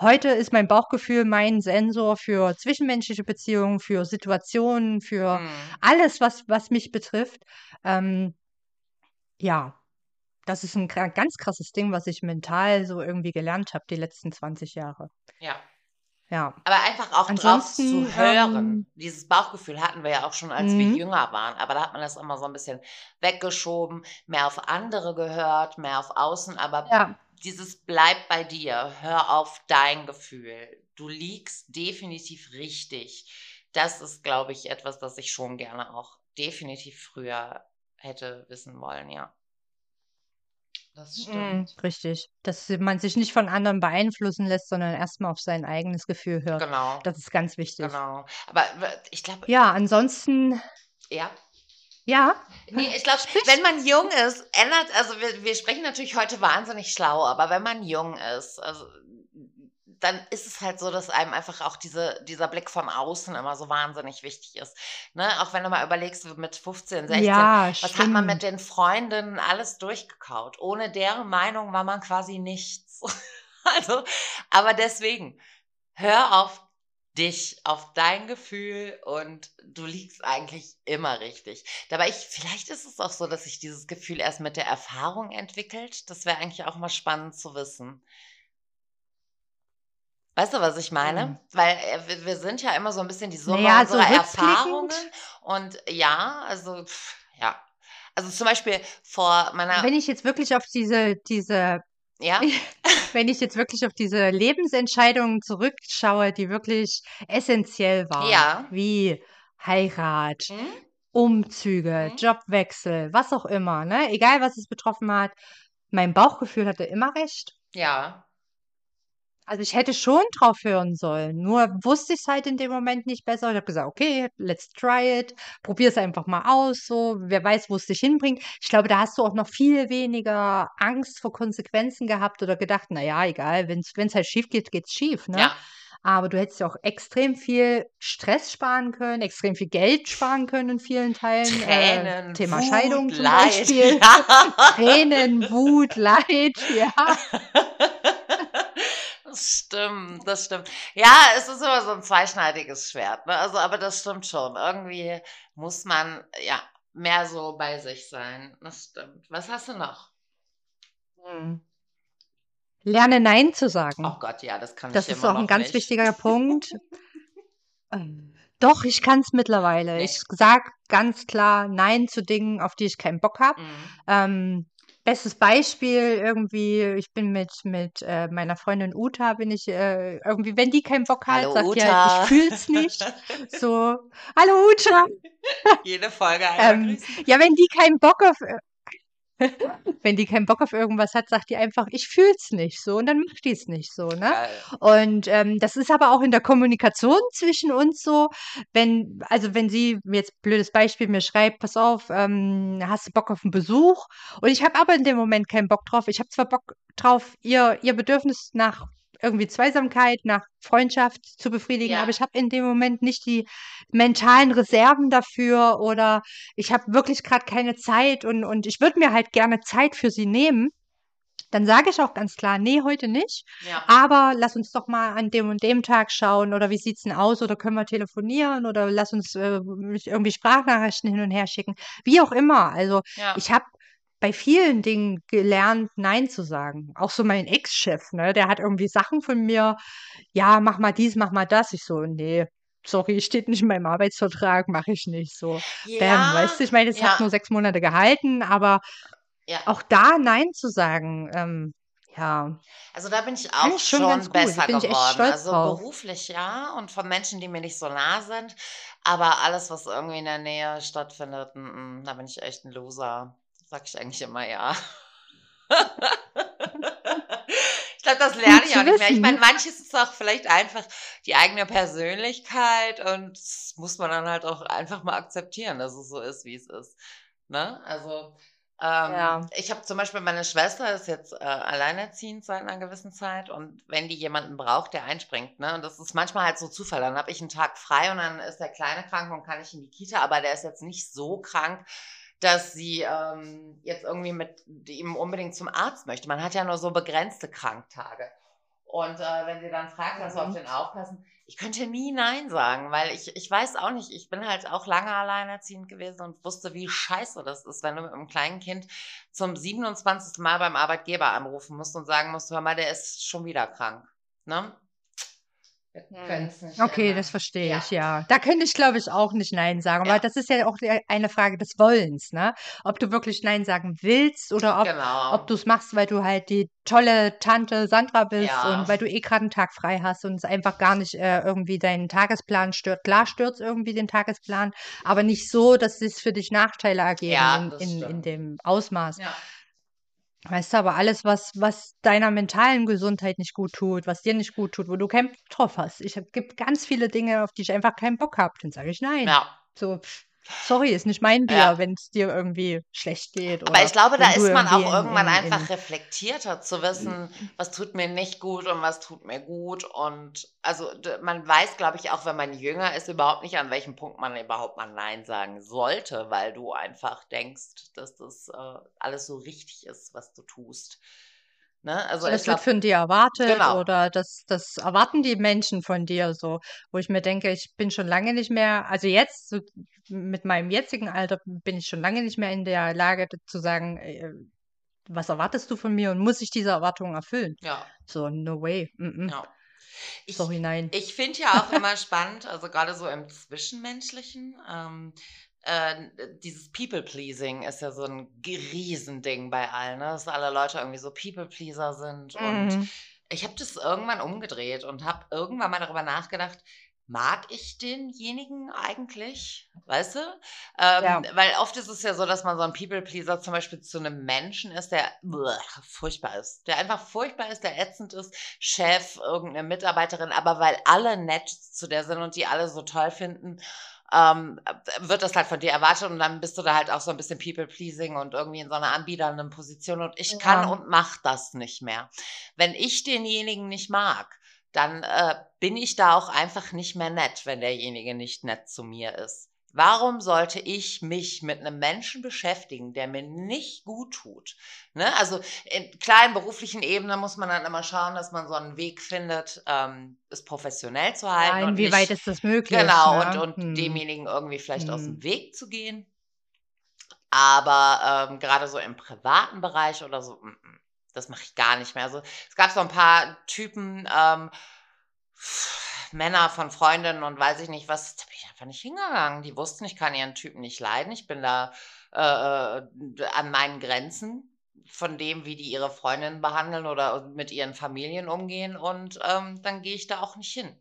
Heute ist mein Bauchgefühl mein Sensor für zwischenmenschliche Beziehungen, für Situationen, für Mhm. alles, was, was mich betrifft. Ähm, ja, das ist ein ganz krasses Ding, was ich mental so irgendwie gelernt habe die letzten 20 Jahre. Ja. Ja. Aber einfach auch drauf Ansonsten, zu hören. ähm, Dieses Bauchgefühl hatten wir ja auch schon, als wir Mhm. jünger waren. Aber da hat man das immer so ein bisschen weggeschoben, mehr auf andere gehört, mehr auf außen. Aber Ja. Dieses bleib bei dir, hör auf dein Gefühl. Du liegst definitiv richtig. Das ist, glaube ich, etwas, das ich schon gerne auch definitiv früher hätte wissen wollen, ja. Das Mm, stimmt. richtig. Dass man sich nicht von anderen beeinflussen lässt, sondern erstmal auf sein eigenes Gefühl hört. Genau, Das ist ganz wichtig. genau. Aber ich glaube, Ja, ansonsten, ja. Ja, Nee, ich glaube, wenn man jung ist, ändert, also wir, wir sprechen natürlich heute wahnsinnig schlau, aber wenn man jung ist, also dann ist es halt so, dass einem einfach auch diese, dieser Blick von außen immer so wahnsinnig wichtig ist. Ne? Auch wenn du mal überlegst, mit 15, 16, ja, was hat man mit stimmt. den Freundinnen alles durchgekaut? Ohne deren Meinung war man quasi nichts. Also, aber deswegen, hör auf dich, auf dein Gefühl und du liegst eigentlich immer richtig. Dabei ich, vielleicht ist es auch so, dass sich dieses Gefühl erst mit der Erfahrung entwickelt. Das wäre eigentlich auch mal spannend zu wissen. Weißt du, was ich meine? Hm. Weil äh, wir, sind ja immer so ein bisschen die Summe Naja, so unserer rückblickend. Erfahrungen. Und ja, also pff, ja. Also zum Beispiel vor meiner, Wenn ich jetzt wirklich auf diese, diese, ja, wenn ich jetzt wirklich auf diese Lebensentscheidungen zurückschaue, die wirklich essentiell waren, ja, wie Heirat, hm? Umzüge, Hm? Jobwechsel, was auch immer, ne? Egal, was es betroffen hat, mein Bauchgefühl hatte immer recht. ja, Also ich hätte schon drauf hören sollen, nur wusste ich es halt in dem Moment nicht besser. Ich habe gesagt, okay, let's try it, probier es einfach mal aus, so, wer weiß, wo es dich hinbringt. Ich glaube, da hast du auch noch viel weniger Angst vor Konsequenzen gehabt oder gedacht, na ja, egal, wenn es halt schief geht, geht's schief, ne? ja, Aber du hättest ja auch extrem viel Stress sparen können, extrem viel Geld sparen können in vielen Teilen. Äh, Tränen, Thema Wut, Scheidung zum Leid. Beispiel. Ja. Tränen, Wut, Leid, ja. Das stimmt, das stimmt. Ja, es ist immer so ein zweischneidiges Schwert, ne? Also, aber das stimmt schon. Irgendwie muss man ja mehr so bei sich sein. Das stimmt. Was hast du noch? Hm. Lerne Nein zu Oh sagen. Gott, ja, das kann Das ich ist immer auch ein ganz nicht. wichtiger Punkt. Ähm, Doch, ich kann es mittlerweile. Nee. Ich sage ganz klar Nein zu Dingen, auf die ich keinen Bock habe. Mhm. Ähm, bestes Beispiel irgendwie, ich bin mit, mit äh, meiner Freundin Uta, bin ich äh, irgendwie, wenn die keinen Bock hat, Hallo sagt die halt, Uta. ich fühl's nicht. So, hallo Uta. Jede Folge Ähm, ja, wenn die keinen Bock auf, äh, wenn die keinen Bock auf irgendwas hat, sagt die einfach, ich fühl's nicht so und dann macht die es nicht so, ne? Geil. Und ähm, das ist aber auch in der Kommunikation zwischen uns so, wenn, also wenn sie, jetzt blödes Beispiel, mir schreibt, pass auf, ähm, hast du Bock auf einen Besuch? Und ich habe aber in dem Moment keinen Bock drauf. Ich habe zwar Bock drauf, ihr, ihr Bedürfnis nach irgendwie Zweisamkeit, nach Freundschaft zu befriedigen, Ja. aber ich habe in dem Moment nicht die mentalen Reserven dafür oder ich habe wirklich gerade keine Zeit und, und ich würde mir halt gerne Zeit für sie nehmen. Dann sage ich auch ganz klar, nee, heute nicht. Ja. Aber lass uns doch mal an dem und dem Tag schauen oder wie sieht's denn aus oder können wir telefonieren oder lass uns äh, irgendwie Sprachnachrichten hin und her schicken. Wie auch immer. Also Ja. ich habe bei vielen Dingen gelernt, Nein zu sagen. Auch so mein Ex-Chef, ne, der hat irgendwie Sachen von mir, ja, mach mal dies, mach mal das. Ich so, nee, sorry, steht nicht in meinem Arbeitsvertrag, mache ich nicht so. Bam, Ja. weißt du, ich meine, es Ja. hat nur sechs Monate gehalten, aber Ja. auch da Nein zu sagen, ähm, ja, Also da bin ich auch ich schon schon besser geworden. Also drauf. beruflich ja und von Menschen, die mir nicht so nah sind. Aber alles, was irgendwie in der Nähe stattfindet, mm, mm, da bin ich echt ein Loser. Sag ich eigentlich immer ja. Ich glaube, das lerne ich auch nicht mehr. Ich meine, manches ist auch vielleicht einfach die eigene Persönlichkeit und das muss man dann halt auch einfach mal akzeptieren, dass es so ist, wie es ist. Ne? Also ähm, ja. Ich habe zum Beispiel meine Schwester ist jetzt äh, alleinerziehend seit einer gewissen Zeit und wenn die jemanden braucht, der einspringt, ne, und das ist manchmal halt so Zufall, dann habe ich einen Tag frei und dann ist der Kleine krank und kann ich in die Kita, aber der ist jetzt nicht so krank, dass sie ähm, jetzt irgendwie mit ihm unbedingt zum Arzt möchte. Man hat ja nur so begrenzte Kranktage. Und äh, wenn sie dann fragt, kannst du auf mhm. den aufpassen, ich könnte nie Nein sagen, weil ich, ich weiß auch nicht, ich bin halt auch lange alleinerziehend gewesen und wusste, wie scheiße das ist, wenn du mit einem kleinen Kind zum 27. Mal beim Arbeitgeber anrufen musst und sagen musst, hör mal, der ist schon wieder krank. Ne? Hm. Okay, das verstehe ja. ich, ja. Da könnte ich, glaube ich, auch nicht Nein sagen. Ja. Aber das ist ja auch eine Frage des Wollens, ne? Ob du wirklich Nein sagen willst oder ob, genau. ob du es machst, weil du halt die tolle Tante Sandra bist ja. und weil du eh gerade einen Tag frei hast und es einfach gar nicht äh, irgendwie deinen Tagesplan stört. Klar stört es irgendwie den Tagesplan, aber nicht so, dass es für dich Nachteile ergeben in, in, in, dem Ausmaß. Ja. Weißt du, aber alles, was, was deiner mentalen Gesundheit nicht gut tut, was dir nicht gut tut, wo du keinen Bock drauf hast. Ich gibt ganz viele Dinge, auf die ich einfach keinen Bock habe. Dann sage ich nein. Ja. So, pff, Sorry, ist nicht mein Bier, ja. wenn es dir irgendwie schlecht geht. Aber ich glaube, da ist man auch irgendwann in, in, einfach reflektierter zu wissen, was tut mir nicht gut und was tut mir gut. Und also man weiß, glaube ich, auch wenn man jünger ist, überhaupt nicht, an welchem Punkt man überhaupt mal Nein sagen sollte, weil du einfach denkst, dass das äh, alles so richtig ist, was du tust. Ne? Also das wird von dir erwartet genau. oder das, das erwarten die Menschen von dir so, wo ich mir denke, ich bin schon lange nicht mehr, also jetzt so mit meinem jetzigen Alter bin ich schon lange nicht mehr in der Lage zu sagen, äh, was erwartest du von mir und muss ich diese Erwartungen erfüllen? Ja. So, no way. Mm -mm. Ja. Ich, Sorry, nein. Ich finde ja auch immer spannend, also gerade so im Zwischenmenschlichen, ähm, äh, dieses People-Pleasing ist ja so ein Riesending bei allen, ne? dass alle Leute irgendwie so People-Pleaser sind. Mhm. Und ich habe das irgendwann umgedreht und habe irgendwann mal darüber nachgedacht, mag ich denjenigen eigentlich? Weißt du? Ähm, ja. Weil oft ist es ja so, dass man so ein People-Pleaser zum Beispiel zu einem Menschen ist, der bleh, furchtbar ist. Der einfach furchtbar ist, der ätzend ist, Chef, irgendeine Mitarbeiterin, aber weil alle nett zu der sind und die alle so toll finden ähm, wird das halt von dir erwartet und dann bist du da halt auch so ein bisschen people-pleasing und irgendwie in so einer anbiedernden Position und ich ja. kann und mach das nicht mehr. Wenn ich denjenigen nicht mag, dann äh, bin ich da auch einfach nicht mehr nett, wenn derjenige nicht nett zu mir ist. Warum sollte ich mich mit einem Menschen beschäftigen, der mir nicht gut tut? Ne? Also in kleinen beruflichen Ebenen muss man dann immer schauen, dass man so einen Weg findet, ähm, es professionell zu halten. Ja, inwieweit ist das möglich? Genau, ne? und, und hm. demjenigen irgendwie vielleicht hm. aus dem hm. Weg zu gehen. Aber ähm, gerade so im privaten Bereich oder so, mm, mm, das mache ich gar nicht mehr. Also es gab so ein paar Typen, ähm, Männer von Freundinnen und weiß ich nicht was, da bin ich einfach nicht hingegangen. Die wussten, ich kann ihren Typen nicht leiden. Ich bin da äh, äh, an meinen Grenzen von dem, wie die ihre Freundinnen behandeln oder mit ihren Familien umgehen und ähm, dann gehe ich da auch nicht hin.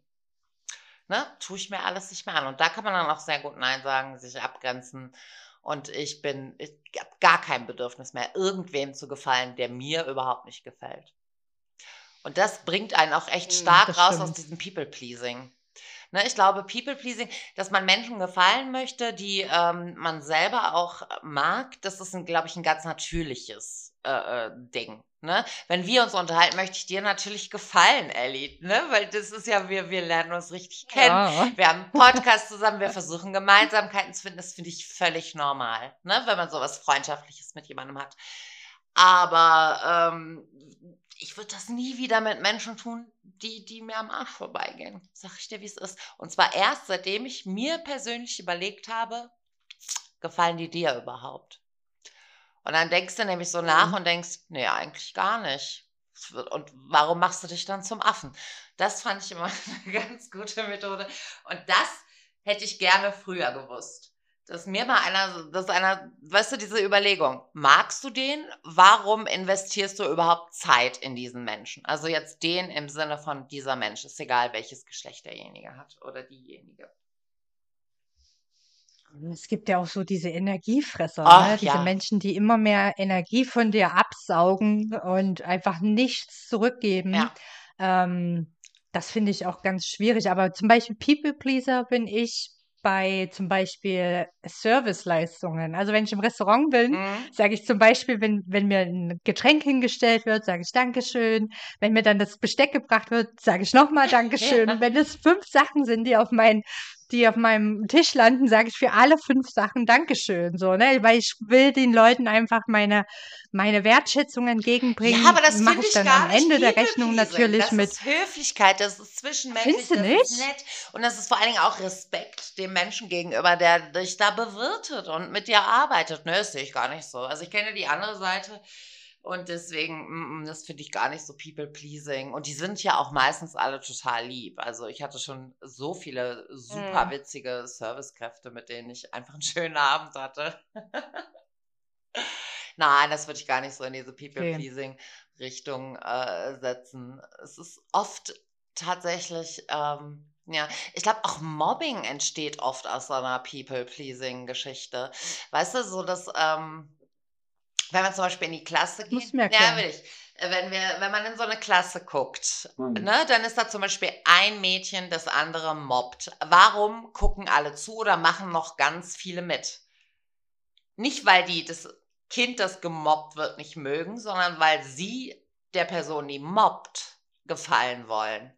Ne? Tue ich mir alles nicht mehr an. Und da kann man dann auch sehr gut Nein sagen, sich abgrenzen. Und ich bin, ich habe gar kein Bedürfnis mehr, irgendwem zu gefallen, der mir überhaupt nicht gefällt. Und das bringt einen auch echt hm, stark das raus stimmt. aus diesem People-Pleasing. Ne, ich glaube, People-Pleasing, dass man Menschen gefallen möchte, die ähm, man selber auch mag, das ist, glaube ich, ein ganz natürliches äh, äh, Ding. Ne? Wenn wir uns unterhalten, möchte ich dir natürlich gefallen, Ellie, ne? Weil das ist ja, wir, wir lernen uns richtig kennen. Ja. Wir haben einen Podcast zusammen, wir versuchen Gemeinsamkeiten zu finden. Das finde ich völlig normal, ne? Wenn man sowas Freundschaftliches mit jemandem hat. Aber ähm, ich würde das nie wieder mit Menschen tun, die, die mir am Arsch vorbeigehen. Sag ich dir, wie es ist. Und zwar erst, seitdem ich mir persönlich überlegt habe, gefallen die dir überhaupt? Und dann denkst du nämlich so nach mhm. und denkst, nee, eigentlich gar nicht. Und warum machst du dich dann zum Affen? Das fand ich immer eine ganz gute Methode. Und das hätte ich gerne früher gewusst dass mir mal einer, dass einer, weißt du, diese Überlegung, magst du den? Warum investierst du überhaupt Zeit in diesen Menschen? Also jetzt den im Sinne von dieser Mensch, ist egal, welches Geschlecht derjenige hat oder diejenige. Es gibt ja auch so diese Energiefresser, ne? Ach Diese ja. Menschen, die immer mehr Energie von dir absaugen und einfach nichts zurückgeben. Ja. Ähm, das finde ich auch ganz schwierig. Aber zum Beispiel People Pleaser bin ich bei zum Beispiel Serviceleistungen. Also wenn ich im Restaurant bin, Mhm. sage ich zum Beispiel, wenn, wenn mir ein Getränk hingestellt wird, sage ich Dankeschön. Wenn mir dann das Besteck gebracht wird, sage ich nochmal Dankeschön. Ja. Und wenn es fünf Sachen sind, die auf mein die auf meinem Tisch landen, sage ich für alle fünf Sachen Dankeschön, so, ne? Weil ich will den Leuten einfach meine, meine Wertschätzung entgegenbringen. Ja, aber das Mache ich dann gar am nicht Ende der Rechnung natürlich Das mit. ist Höflichkeit, das ist zwischenmenschlich, das ist nicht? nett. Und das ist vor allen Dingen auch Respekt dem Menschen gegenüber, der dich da bewirtet und mit dir arbeitet. Ne, das sehe ich gar nicht so. Also ich kenne die andere Seite und deswegen, mm, mm, das finde ich gar nicht so people-pleasing. Und die sind ja auch meistens alle total lieb. Also ich hatte schon so viele super Mhm. witzige Servicekräfte, mit denen ich einfach einen schönen Abend hatte. Nein, das würde ich gar nicht so in diese. People-Pleasing-Richtung äh, setzen. Es ist oft tatsächlich, ähm, ja, ich glaube auch Mobbing entsteht oft aus so einer People-Pleasing-Geschichte. Weißt du, so dass, ähm, wenn man zum Beispiel in die Klasse geht, mir ja, will ich. Wenn wir, wenn man in so eine Klasse guckt, Mhm. ne, dann ist da zum Beispiel ein Mädchen, das andere mobbt. Warum gucken alle zu oder machen noch ganz viele mit? Nicht, weil die das Kind, das gemobbt wird, nicht mögen, sondern weil sie der Person, die mobbt, gefallen wollen.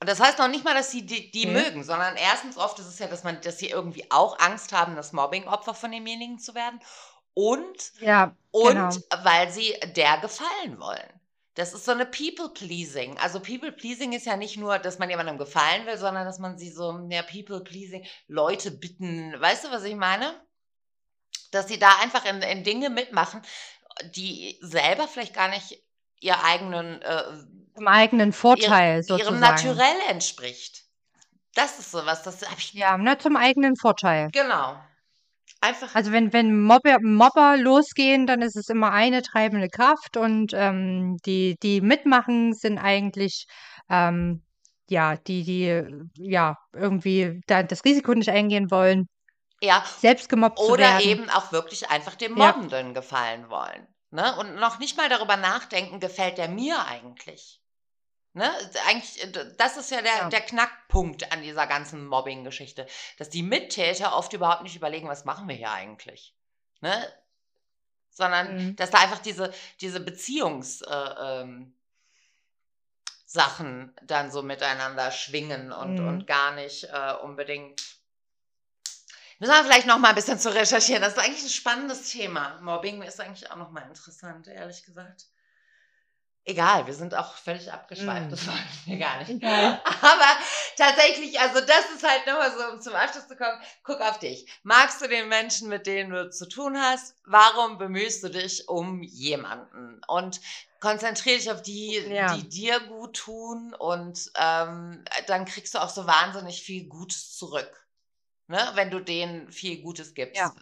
Und das heißt noch nicht mal, dass sie die, die Okay. mögen, sondern erstens oft ist es ja, dass man, dass sie irgendwie auch Angst haben, das Mobbing-Opfer von demjenigen zu werden. Und, Ja, und genau. weil sie der gefallen wollen. Das ist so eine People-Pleasing. Also People-Pleasing ist ja nicht nur, dass man jemandem gefallen will, sondern dass man sie so, ja, People-Pleasing, Leute bitten. Weißt du, was ich meine? Dass sie da einfach in, in Dinge mitmachen, die selber vielleicht gar nicht ihr eigenen, äh, Zum eigenen ihr, Vorteil ihrem sozusagen. Naturell entspricht. Das ist sowas, das habe ich, Ja, ne, zum eigenen Vorteil. genau. Einfach, Also wenn, wenn Mobber, Mobber losgehen, dann ist es immer eine treibende Kraft und ähm, die, die mitmachen, sind eigentlich ähm, ja, die, die ja irgendwie da das Risiko nicht eingehen wollen, ja, selbst gemobbt zu Oder werden. eben auch wirklich einfach dem Ja. Mobbenden gefallen wollen. Ne? Und noch nicht mal darüber nachdenken, gefällt der mir eigentlich? Ne? Eigentlich, äh, das ist ja der, Ja. der Knackpunkt an dieser ganzen Mobbing-Geschichte, dass die Mittäter oft überhaupt nicht überlegen, was machen wir hier eigentlich? Ne? Sondern, Mhm. dass da einfach diese, diese Beziehungs- äh, ähm, dann so miteinander schwingen und, Mhm. und gar nicht äh, unbedingt Müssen wir vielleicht noch mal ein bisschen zu recherchieren. Das ist eigentlich ein spannendes Thema. Mobbing ist eigentlich auch noch mal interessant, ehrlich gesagt. Egal, wir sind auch völlig abgeschweift. Mm. Das wollen wir gar nicht. Egal. Aber tatsächlich, also das ist halt nochmal so, um zum Abschluss zu kommen. Guck auf dich. Magst du den Menschen, mit denen du zu tun hast? Warum bemühst du dich um jemanden? Und konzentriere dich auf die, Ja. die dir gut tun und ähm, dann kriegst du auch so wahnsinnig viel Gutes zurück. Ne? Wenn du denen viel Gutes gibst. Ja.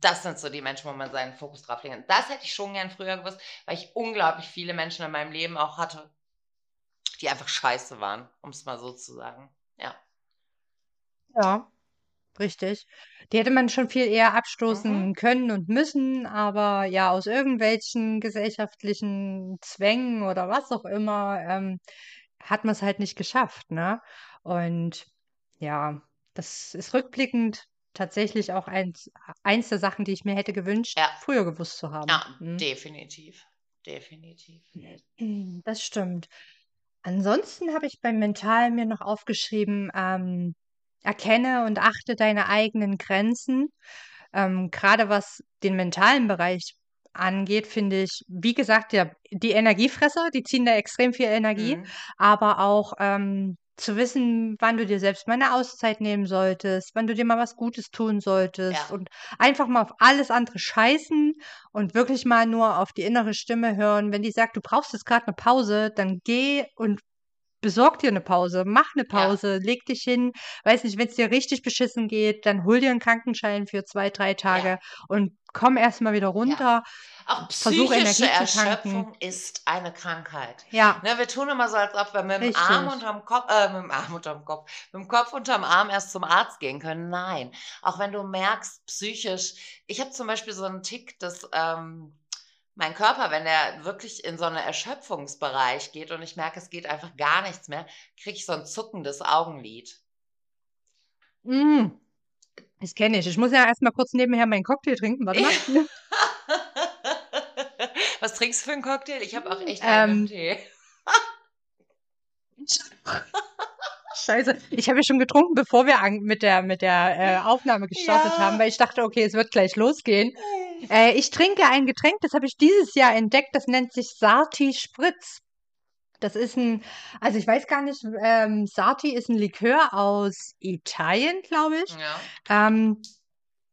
Das sind so die Menschen, wo man seinen Fokus drauf legt. Das hätte ich schon gern früher gewusst, weil ich unglaublich viele Menschen in meinem Leben auch hatte, die einfach scheiße waren, um es mal so zu sagen. Ja. Ja, richtig. Die hätte man schon viel eher abstoßen Mhm. können und müssen, aber ja, aus irgendwelchen gesellschaftlichen Zwängen oder was auch immer, ähm, hat man es halt nicht geschafft, ne? Und ja, das ist rückblickend tatsächlich auch eins, eins der Sachen, die ich mir hätte gewünscht, Ja. früher gewusst zu haben. Ja, Mhm. definitiv. Definitiv. Das stimmt. Ansonsten habe ich beim Mental mir noch aufgeschrieben, ähm, erkenne und achte deine eigenen Grenzen. Ähm, gerade was den mentalen Bereich angeht, finde ich, wie gesagt, ja, die Energiefresser, die ziehen da extrem viel Energie, Mhm. aber auch ähm, zu wissen, wann du dir selbst mal eine Auszeit nehmen solltest, wann du dir mal was Gutes tun solltest Ja. und einfach mal auf alles andere scheißen und wirklich mal nur auf die innere Stimme hören. Wenn die sagt, du brauchst jetzt gerade eine Pause, dann geh und besorg dir eine Pause, mach eine Ja. Pause, leg dich hin. Weiß nicht, wenn es dir richtig beschissen geht, dann hol dir einen Krankenschein für zwei, drei Tage Ja. und komm erst mal wieder Ja. runter. Auch Versuch, psychische. Erschöpfung ist eine Krankheit. Ja, Ne, wir tun immer so, als ob wir mit dem Arm richtig. unterm Kopf, äh, mit dem Arm unterm Kopf, mit dem Kopf unterm Arm erst zum Arzt gehen können. Nein, auch wenn du merkst, psychisch, ich habe zum Beispiel so einen Tick, dass ähm, mein Körper, wenn der wirklich in so einen Erschöpfungsbereich geht und ich merke, es geht einfach gar nichts mehr, kriege ich so ein zuckendes Augenlid. Mm, das kenne ich. Ich muss ja erst mal kurz nebenher meinen Cocktail trinken. Warte mal. Was trinkst du für einen Cocktail? Ich habe auch echt Ähm, einen Tee. Scheiße. Ich habe ja schon getrunken, bevor wir mit der, mit der äh, Aufnahme gestartet Ja. haben, weil ich dachte, okay, es wird gleich losgehen. Äh, ich trinke ein Getränk, das habe ich dieses Jahr entdeckt, das nennt sich Sarti Spritz. Das ist ein, also ich weiß gar nicht, ähm, Sarti ist ein Likör aus Italien, glaube ich. Ja. Ähm,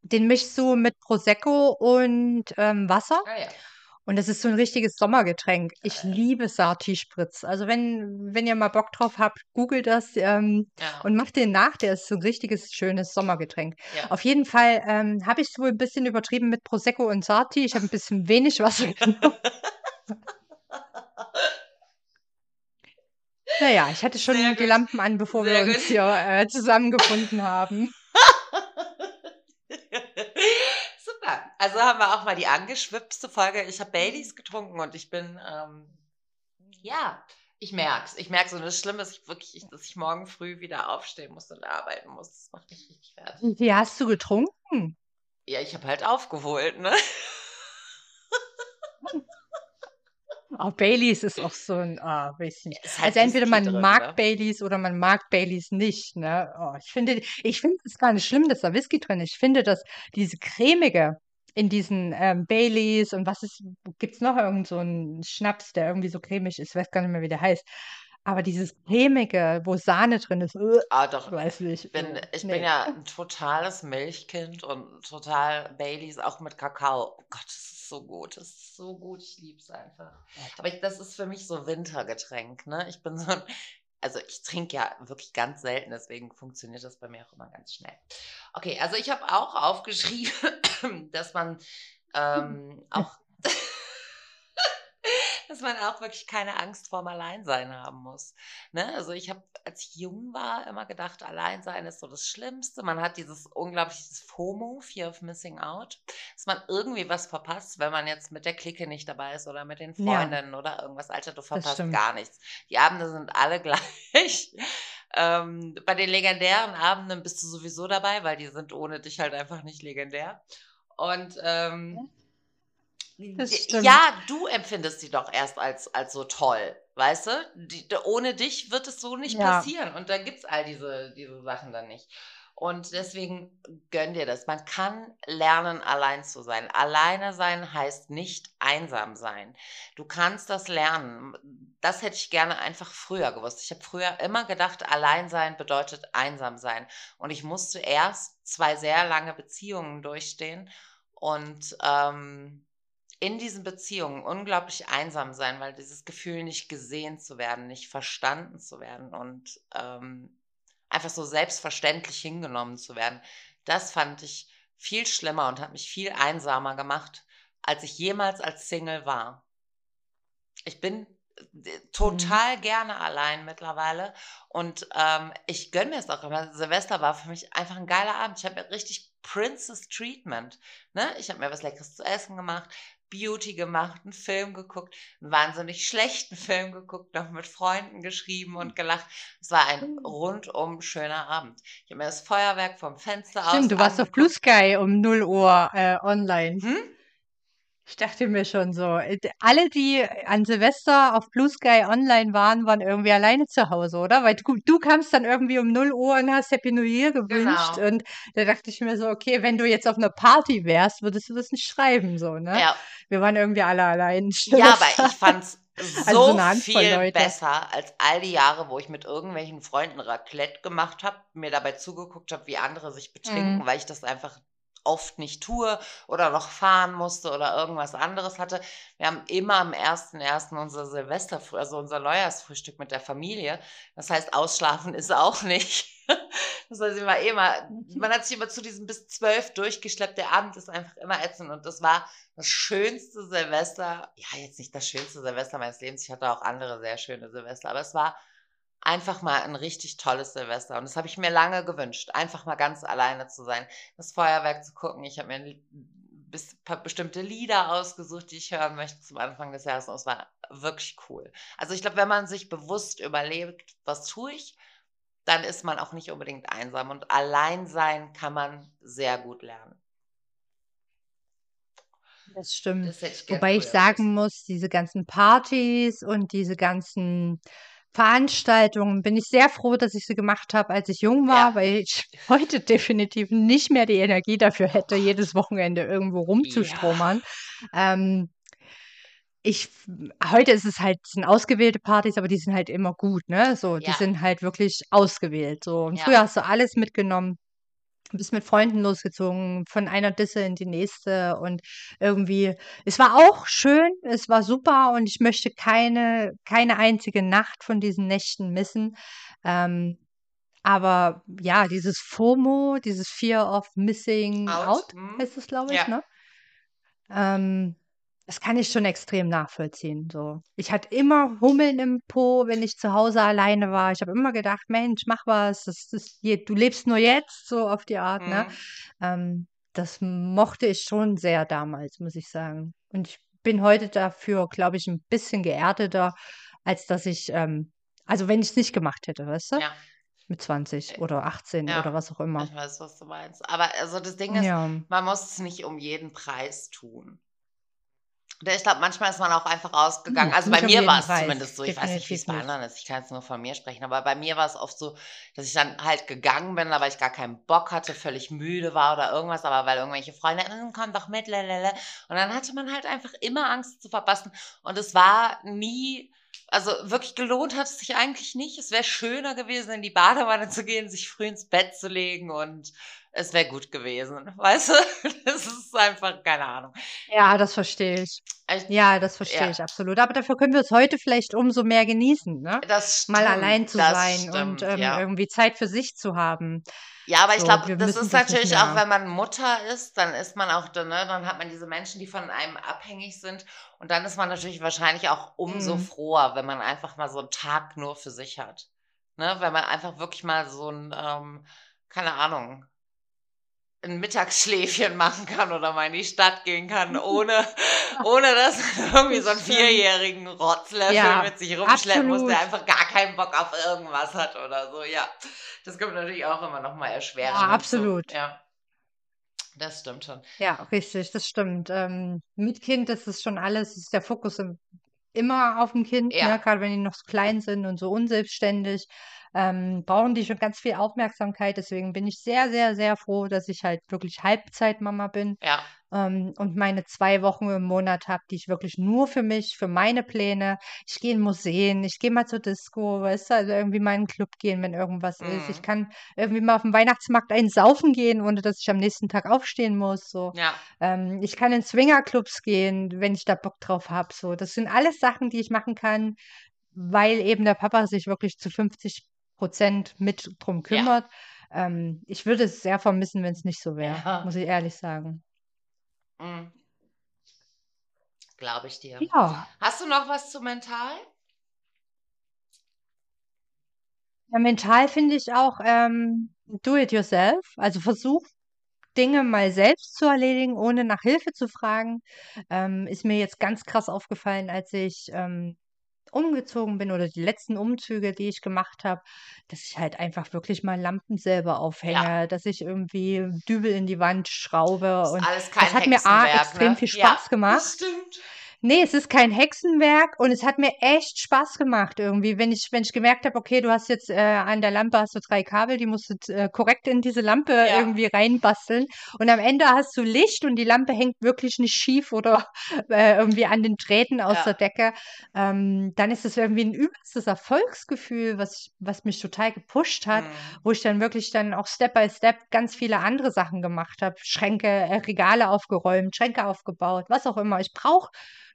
den mischst du mit Prosecco und ähm, Wasser. Ah, ja. Und das ist so ein richtiges Sommergetränk. Ich liebe Sarti-Spritz. Also wenn, wenn ihr mal Bock drauf habt, googelt das ähm, Ja. und macht den nach. Der ist so ein richtiges, schönes Sommergetränk. ja. Auf jeden Fall ähm, habe ich es wohl ein bisschen übertrieben mit Prosecco und Sarti. Ich habe ein bisschen wenig Wasser genommen. Naja, ich hatte schon Sehr die gut. Lampen an, bevor wir Sehr uns gut. hier äh, zusammengefunden haben. Super. Also haben wir auch mal die angeschwipste Folge. Ich habe Baileys getrunken und ich bin, ähm, ja, ich merk's. Ich merke so, das Schlimme ist wirklich, ich, dass ich morgen früh wieder aufstehen muss und arbeiten muss. Das macht mich richtig fertig. Wie hast du getrunken? Ja, ich habe halt aufgeholt, ne? Oh, Baileys ist auch so ein, ah, weiß nicht. Halt Also entweder man drin, mag ne? Baileys oder man mag Baileys nicht, ne? Oh, ich finde, ich finde es gar nicht schlimm, dass da Whisky drin ist. Ich finde, dass diese cremige in diesen ähm, Baileys und was ist, gibt's noch irgend so einen Schnaps, der irgendwie so cremig ist, ich weiß gar nicht mehr, wie der heißt. Aber dieses cremige, wo Sahne drin ist, äh, Ah, doch. weiß nicht. Ich bin, äh, ich nee. bin ja ein totales Milchkind und total Baileys, auch mit Kakao. Oh Gott, das ist so gut. Das ist so gut. Ich liebe es einfach. Aber ich, das ist für mich so Wintergetränk, ne? Ich bin so ein, also ich trinke ja wirklich ganz selten, deswegen funktioniert das bei mir auch immer ganz schnell. Okay, also ich habe auch aufgeschrieben, dass man ähm, auch, dass man auch wirklich keine Angst vorm Alleinsein haben muss. Ne? Also ich habe, als ich jung war, immer gedacht, Alleinsein ist so das Schlimmste. Man hat dieses unglaubliche FOMO, Fear of Missing Out, dass man irgendwie was verpasst, wenn man jetzt mit der Clique nicht dabei ist oder mit den Ja. Freundinnen oder irgendwas. Alter, du verpasst gar nichts. Die Abende sind alle gleich. Ähm, bei den legendären Abenden bist du sowieso dabei, weil die sind ohne dich halt einfach nicht legendär. Und ähm. Ja, du empfindest die doch erst als, als so toll, weißt du? Die, ohne dich wird es so nicht Ja. passieren. Und da gibt es all diese, diese Sachen dann nicht. Und deswegen gönn dir das. Man kann lernen, allein zu sein. Alleine sein heißt nicht einsam sein. Du kannst das lernen. Das hätte ich gerne einfach früher gewusst. Ich habe früher immer gedacht, allein sein bedeutet einsam sein. Und ich musste erst zwei sehr lange Beziehungen durchstehen und ähm, in diesen Beziehungen unglaublich einsam sein, weil dieses Gefühl, nicht gesehen zu werden, nicht verstanden zu werden und ähm, einfach so selbstverständlich hingenommen zu werden, das fand ich viel schlimmer und hat mich viel einsamer gemacht, als ich jemals als Single war. Ich bin äh, total gerne allein mittlerweile und ähm, ich gönne mir es auch immer. Silvester war für mich einfach ein geiler Abend. Ich habe mir richtig Princess Treatment. Ne? Ich habe mir was Leckeres zu essen gemacht, Beauty gemacht, einen Film geguckt, einen wahnsinnig schlechten Film geguckt, noch mit Freunden geschrieben und gelacht. Es war ein rundum schöner Abend. Ich habe mir das Feuerwerk vom Fenster aus. Stimmt, du warst auf. Blue Sky um 0 Uhr äh, online. Hm? Ich dachte mir schon so, äh, alle, die an Silvester auf Blue Sky online waren, waren irgendwie alleine zu Hause, oder? Weil du, du kamst dann irgendwie um 0 Uhr und hast Happy New Year gewünscht. Genau. Und da dachte ich mir so, okay, wenn du jetzt auf einer Party wärst, würdest du das nicht schreiben, so, ne? Ja, Wir waren irgendwie alle allein. Ja, aber ich fand's so Also so viel Leute. besser als all die Jahre, wo ich mit irgendwelchen Freunden Raclette gemacht habe, mir dabei zugeguckt habe, wie andere sich betrinken, Mhm. weil ich das einfach oft nicht tue oder noch fahren musste oder irgendwas anderes hatte. Wir haben immer am 1.1. unser Silvester, also unser Neujahrsfrühstück mit der Familie. Das heißt, ausschlafen ist auch nicht. Das heißt, immer immer, man hat sich immer zu diesem bis zwölf durchgeschleppt. Der Abend ist einfach immer ätzend und das war das schönste Silvester. Ja, jetzt nicht das schönste Silvester meines Lebens. Ich hatte auch andere sehr schöne Silvester, aber es war einfach mal ein richtig tolles Silvester. Und das habe ich mir lange gewünscht, einfach mal ganz alleine zu sein, das Feuerwerk zu gucken. Ich habe mir bis, bestimmte Lieder ausgesucht, die ich hören möchte zum Anfang des Jahres. Und es war wirklich cool. Also ich glaube, wenn man sich bewusst überlegt, was tue ich, dann ist man auch nicht unbedingt einsam. Und allein sein kann man sehr gut lernen. Das stimmt. Das ich Wobei ich sagen muss, diese ganzen Partys und diese ganzen Veranstaltungen bin ich sehr froh, dass ich sie gemacht habe, als ich jung war, ja. weil ich heute definitiv nicht mehr die Energie dafür hätte, jedes Wochenende irgendwo rumzustromern. Ja. Ähm, ich, heute ist es halt, sind ausgewählte Partys, aber die sind halt immer gut, ne? So, die ja. sind halt wirklich ausgewählt. So. Und früher hast du alles mitgenommen, bist mit Freunden losgezogen, von einer Disse in die nächste und irgendwie, es war auch schön, es war super und ich möchte keine, keine einzige Nacht von diesen Nächten missen. Ähm, aber ja, dieses FOMO, dieses Fear of Missing Out, out hm. heißt es, glaube ich, ja. ne? Ähm, das kann ich schon extrem nachvollziehen, so. Ich hatte immer Hummeln im Po, wenn ich zu Hause alleine war. Ich habe immer gedacht: „Mensch, mach was, das ist du lebst nur jetzt“, so auf die Art, ne? Mhm. Ähm, das mochte ich schon sehr damals, muss ich sagen. Und ich bin heute dafür, glaube ich, ein bisschen geerdeter, als dass ich ähm also, wenn ich es nicht gemacht hätte, weißt du? Ja. Mit 20 äh, oder 18 Ja, oder was auch immer. ich weiß, was du meinst. Aber also, das Ding ist, Ja. man muss es nicht um jeden Preis tun. Ich glaube, manchmal ist man auch einfach rausgegangen. Hm, also bei mir war es zumindest so. Ich Definitiv weiß nicht, wie es bei anderen ist. Ich kann jetzt nur von mir sprechen. Aber bei mir war es oft so, dass ich dann halt gegangen bin, aber ich gar keinen Bock hatte, völlig müde war oder irgendwas. Aber weil irgendwelche Freunde, hm, komm doch mit, lalala. Und dann hatte man halt einfach immer Angst zu verpassen. Und es war nie, also wirklich gelohnt hat es sich eigentlich nicht. Es wäre schöner gewesen, in die Badewanne zu gehen, sich früh ins Bett zu legen und es wäre gut gewesen. Weißt du? Das ist einfach, keine Ahnung. Ja, das verstehe ich. ich ja, das verstehe ja. ich absolut. Aber dafür können wir es heute vielleicht umso mehr genießen, ne? Das stimmt, Mal allein zu sein stimmt, und ähm, ja. irgendwie Zeit für sich zu haben. Ja, aber ich glaube, das ist natürlich auch, wenn man Mutter ist, dann ist man auch, ne, dann hat man diese Menschen, die von einem abhängig sind. Und dann ist man natürlich wahrscheinlich auch umso mhm. froher, wenn man einfach mal so einen Tag nur für sich hat. Ne? Wenn man einfach wirklich mal so ein, ähm, keine Ahnung, ein Mittagsschläfchen machen kann oder mal in die Stadt gehen kann, ohne, ohne dass man irgendwie so einen vierjährigen Rotzlöffel ja, mit sich rumschleppen absolut. muss, der einfach gar keinen Bock auf irgendwas hat oder so. Ja, das kommt natürlich auch immer noch mal erschwerend. Ja, absolut. So. Ja, das stimmt schon. Ja, richtig, das stimmt. Ähm, mit Kind ist es schon alles, ist der Fokus im, immer auf dem Kind, ja. ne? gerade wenn die noch so klein sind und so unselbstständig ähm, brauchen die schon ganz viel Aufmerksamkeit. Deswegen bin ich sehr, sehr, sehr froh, dass ich halt wirklich Halbzeitmama bin. Ja. Ähm, und meine zwei Wochen im Monat habe, die ich wirklich nur für mich, für meine Pläne. Ich gehe in Museen, ich gehe mal zur Disco, weißt du, also irgendwie mal in einen Club gehen, wenn irgendwas mhm. ist. Ich mhm. kann irgendwie mal auf dem Weihnachtsmarkt einen saufen gehen, ohne dass ich am nächsten Tag aufstehen muss. So. Ja. Ähm, ich kann in Swingerclubs gehen, wenn ich da Bock drauf habe. So. Das sind alles Sachen, die ich machen kann, weil eben der Papa sich wirklich zu 50 Prozent mit drum kümmert. Ja. Ähm, ich würde es sehr vermissen, wenn es nicht so wäre, ja. muss ich ehrlich sagen. Mhm. Glaube ich dir. Ja. Hast du noch was zu mental? Ja, mental finde ich auch ähm, do it yourself. Also versuch Dinge mal selbst zu erledigen, ohne nach Hilfe zu fragen. Ähm, ist mir jetzt ganz krass aufgefallen, als ich ähm, umgezogen bin oder die letzten Umzüge, die ich gemacht habe, dass ich halt einfach wirklich mal Lampen selber aufhänge, ja. dass ich irgendwie Dübel in die Wand schraube. Das und alles kein das hat mir A, extrem ne? viel Spaß ja, gemacht. Das stimmt. Nee, es ist kein Hexenwerk und es hat mir echt Spaß gemacht irgendwie, wenn ich wenn ich gemerkt habe, okay, du hast jetzt, äh, an der Lampe hast du 3 Kabel, die musst du äh, korrekt in diese Lampe Ja. irgendwie reinbasteln und am Ende hast du Licht und die Lampe hängt wirklich nicht schief oder, äh, irgendwie an den Drähten aus der Ja. Decke. Ähm, dann ist es irgendwie ein übelstes Erfolgsgefühl, was ich was mich total gepusht hat, Mhm. wo ich dann wirklich dann auch Step by Step ganz viele andere Sachen gemacht habe. Schränke äh, Regale aufgeräumt, Schränke aufgebaut, was auch immer. Ich brauche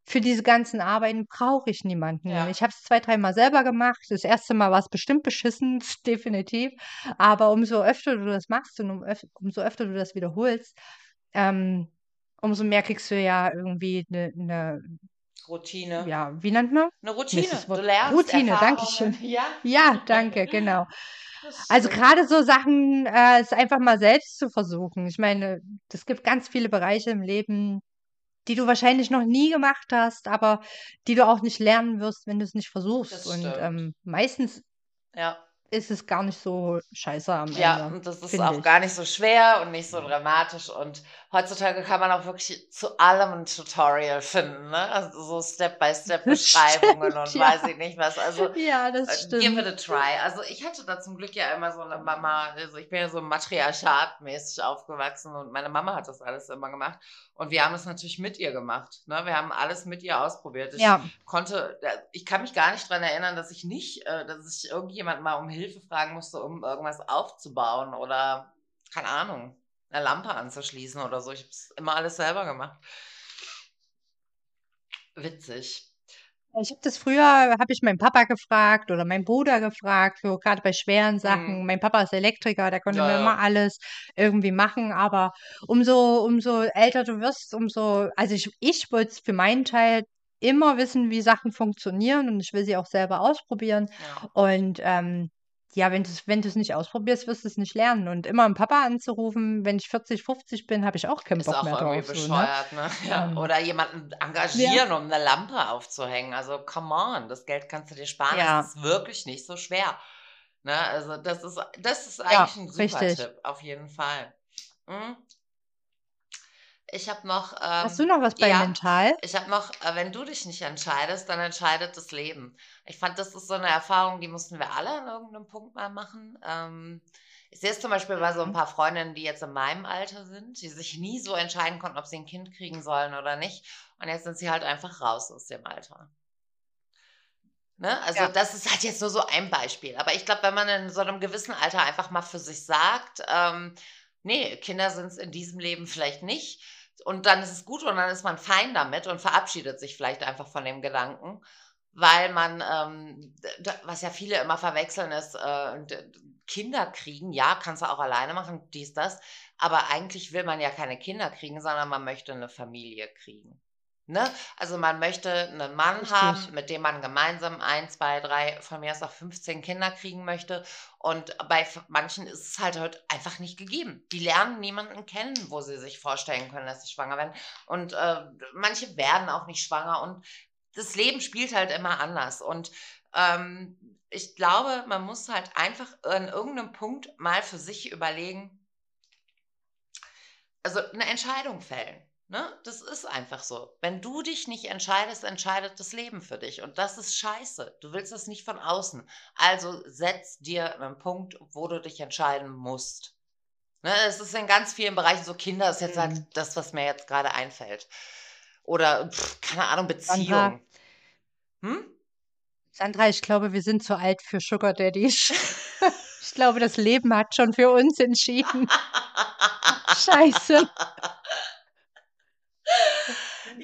für diese ganzen Arbeiten brauche ich niemanden. Ja. Ich habe es 2, dreimal selber gemacht. Das erste Mal war es bestimmt beschissen, definitiv. Aber umso öfter du das machst und um öf umso öfter du das wiederholst, ähm, umso mehr kriegst du ja irgendwie 'ne 'ne Routine. ja, wie nennt man? 'Ne ist Routine. das Du lernst Routine, danke schön. Ja. Ja, danke, genau. Also, grade so Sachen, äh, es einfach mal selbst zu versuchen. Ich meine, es gibt ganz viele Bereiche im Leben, die du wahrscheinlich noch nie gemacht hast, aber die du auch nicht lernen wirst, wenn du's nicht Das versuchst. Und, stimmt. ähm, meistens Ja. Ist es gar nicht so scheiße am Ja, Ende, und das ist auch ich. gar nicht so schwer und nicht so dramatisch und heutzutage kann man auch wirklich zu allem 'n Tutorial finden, ne? Also, so Step-by-Step-Beschreibungen und Stimmt, ja. weiß ich nicht was. Also, Ja, das äh, give it stimmt. a try. Also, ich hatte da zum Glück ja immer so 'ne Mama also, ich bin ja so matriarchatmäßig aufgewachsen und meine Mama hat das alles immer gemacht und wir haben das natürlich mit ihr gemacht, ne? Wir haben alles mit ihr ausprobiert. Ich Ja. konnte da ich kann mich gar nicht dran erinnern, dass ich nicht äh, dass ich irgendjemanden mal um Hilfe fragen musste, um irgendwas aufzubauen oder, keine Ahnung, 'ne Lampe anzuschließen oder so. Ich habe es immer alles selber gemacht. Witzig. Ich habe das früher habe ich meinen Papa gefragt oder meinen Bruder gefragt, so grade bei schweren Sachen. Mhm. Mein Papa ist Elektriker, der konnte Ja, mir immer alles irgendwie machen, aber umso umso älter du wirst, umso also, ich ich wollte es für meinen Teil immer wissen, wie Sachen funktionieren und ich will sie auch selber ausprobieren. Ja. Und, ähm, ja, wenn du's wenn du's nicht ausprobierst, wirst du's nicht lernen. Und immer 'n Papa anzurufen, wenn ich 40, 50 bin, habe ich auch keinen Ist Bock auch mehr irgendwie drauf, so, ne? bescheuert, ne? Ja. Ähm, Oder jemanden ja. engagieren, um 'ne Lampe aufzuhängen. Also, come on, das Geld kannst du dir sparen. Ja. Das ist wirklich nicht so schwer, ne? Also, das ist das ist Ja, eigentlich 'n super richtig. Tipp, auf jeden Fall. Mhm. Ich habe noch, Hast du ähm noch was bei ja, Mental? ich habe noch äh, wenn du dich nicht entscheidest, dann entscheidet das Leben. Ich fand, das ist so 'ne Erfahrung, die mussten wir alle an irgend 'nem Punkt mal machen. Ähm, ich sehe es zum Beispiel bei so 'n Mhm. paar Freundinnen, die jetzt in meinem Alter sind, die sich nie so entscheiden konnten, ob sie 'n Kind kriegen sollen oder nicht. Und jetzt sind sie halt einfach raus aus dem Alter. Ne? Also, Ja. das ist halt jetzt nur so ein Beispiel. Aber ich glaube, wenn man in so 'nem gewissen Alter einfach mal für sich sagt, ähm: „Ne, Kinder sind's in diesem Leben vielleicht nicht.“ Und dann ist es gut und dann ist man fein damit und verabschiedet sich vielleicht einfach von dem Gedanken, weil man, ähm, was ja viele immer verwechseln, ist, äh, Kinder kriegen. Ja, kannst du auch alleine machen, dies, das. Aber eigentlich will man ja keine Kinder kriegen, sondern man möchte 'ne Familie kriegen, ne? Also, man möchte 'nen Mann Richtig. haben, mit dem man gemeinsam 1, 2, 3, von mir aus auch 15 Kinder kriegen möchte. Und bei manchen ist es halt heute einfach nicht gegeben. Die lernen niemanden kennen, wo sie sich vorstellen können, dass sie schwanger werden. Und, äh, manche werden auch nicht schwanger und das Leben spielt halt immer anders. Und, ähm, ich glaube, man muss halt einfach an irgend 'nem Punkt mal für sich überlegen also, 'ne Entscheidung fällen, ne? Das ist einfach so. Wenn du dich nicht entscheidest, entscheidet das Leben für dich und das ist scheiße. Du willst das nicht von außen. Also, setz dir 'nen Punkt, wo du dich entscheiden musst. Ne, es ist in ganz vielen Bereichen so Kinder ist jetzt halt Mhm. das, was mir jetzt grade einfällt. Oder, keine Ahnung, Sandra Beziehung. Hm? Sandra, ich glaube, wir sind zu alt für Sugar Daddies. Ich glaube, das Leben hat schon für uns entschieden. Scheiße.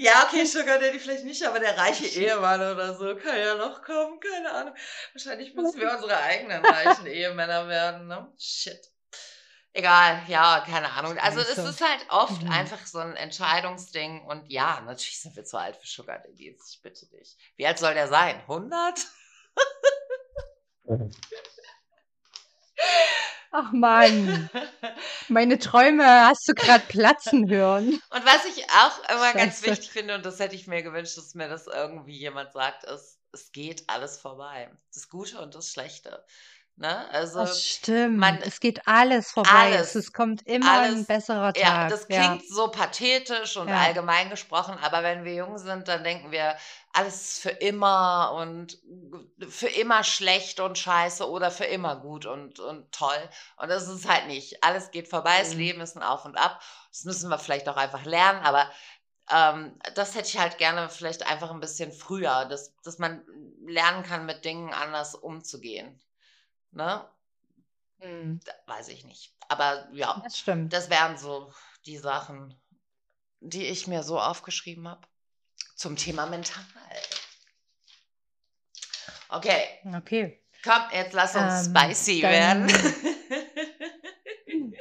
Ja, okay, Sugar Daddy vielleicht nicht, aber der reiche Ehemann oder so kann ja noch kommen, keine Ahnung. Wahrscheinlich müssen wir unsere eigenen reichen Ehemänner werden, ne? Shit. Egal, ja, keine Ahnung. Also, es Scheiße. ist halt oft Mhm. einfach so 'n Entscheidungsding und ja, natürlich sind wir zu alt für Sugar Daddies, ich bitte dich. Wie alt soll der sein? 100? Ach Mann. Meine Träume hast du grad platzen hören. Und was ich auch immer ganz Scheiße. wichtig finde und das hätte ich mir gewünscht, dass mir das irgendwie jemand sagt, ist: „Es geht alles vorbei.“ Das Gute und das Schlechte. Ne? Also Das stimmt. man Es geht alles vorbei. Es, alles, es kommt immer ein alles, besserer ja, Tag. das Ja, klingt so pathetisch und ja. allgemein gesprochen, aber wenn wir jung sind, dann denken wir, alles ist für immer und für immer schlecht und scheiße oder für immer gut und, und toll. Und das ist halt nicht. Alles geht vorbei, das Mhm. Leben ist ein Auf und Ab. Das müssen wir vielleicht auch einfach lernen, aber ähm, das hätte ich halt gerne vielleicht einfach ein bisschen früher, dass, dass man lernen kann, mit Dingen anders umzugehen. Ne? Da- Weiß ich nicht. Aber ja, Das stimmt. das wären so die Sachen, die ich mir so aufgeschrieben habe zum Thema mental. Okay, Okay. komm, jetzt lass uns Ähm, spicy werden.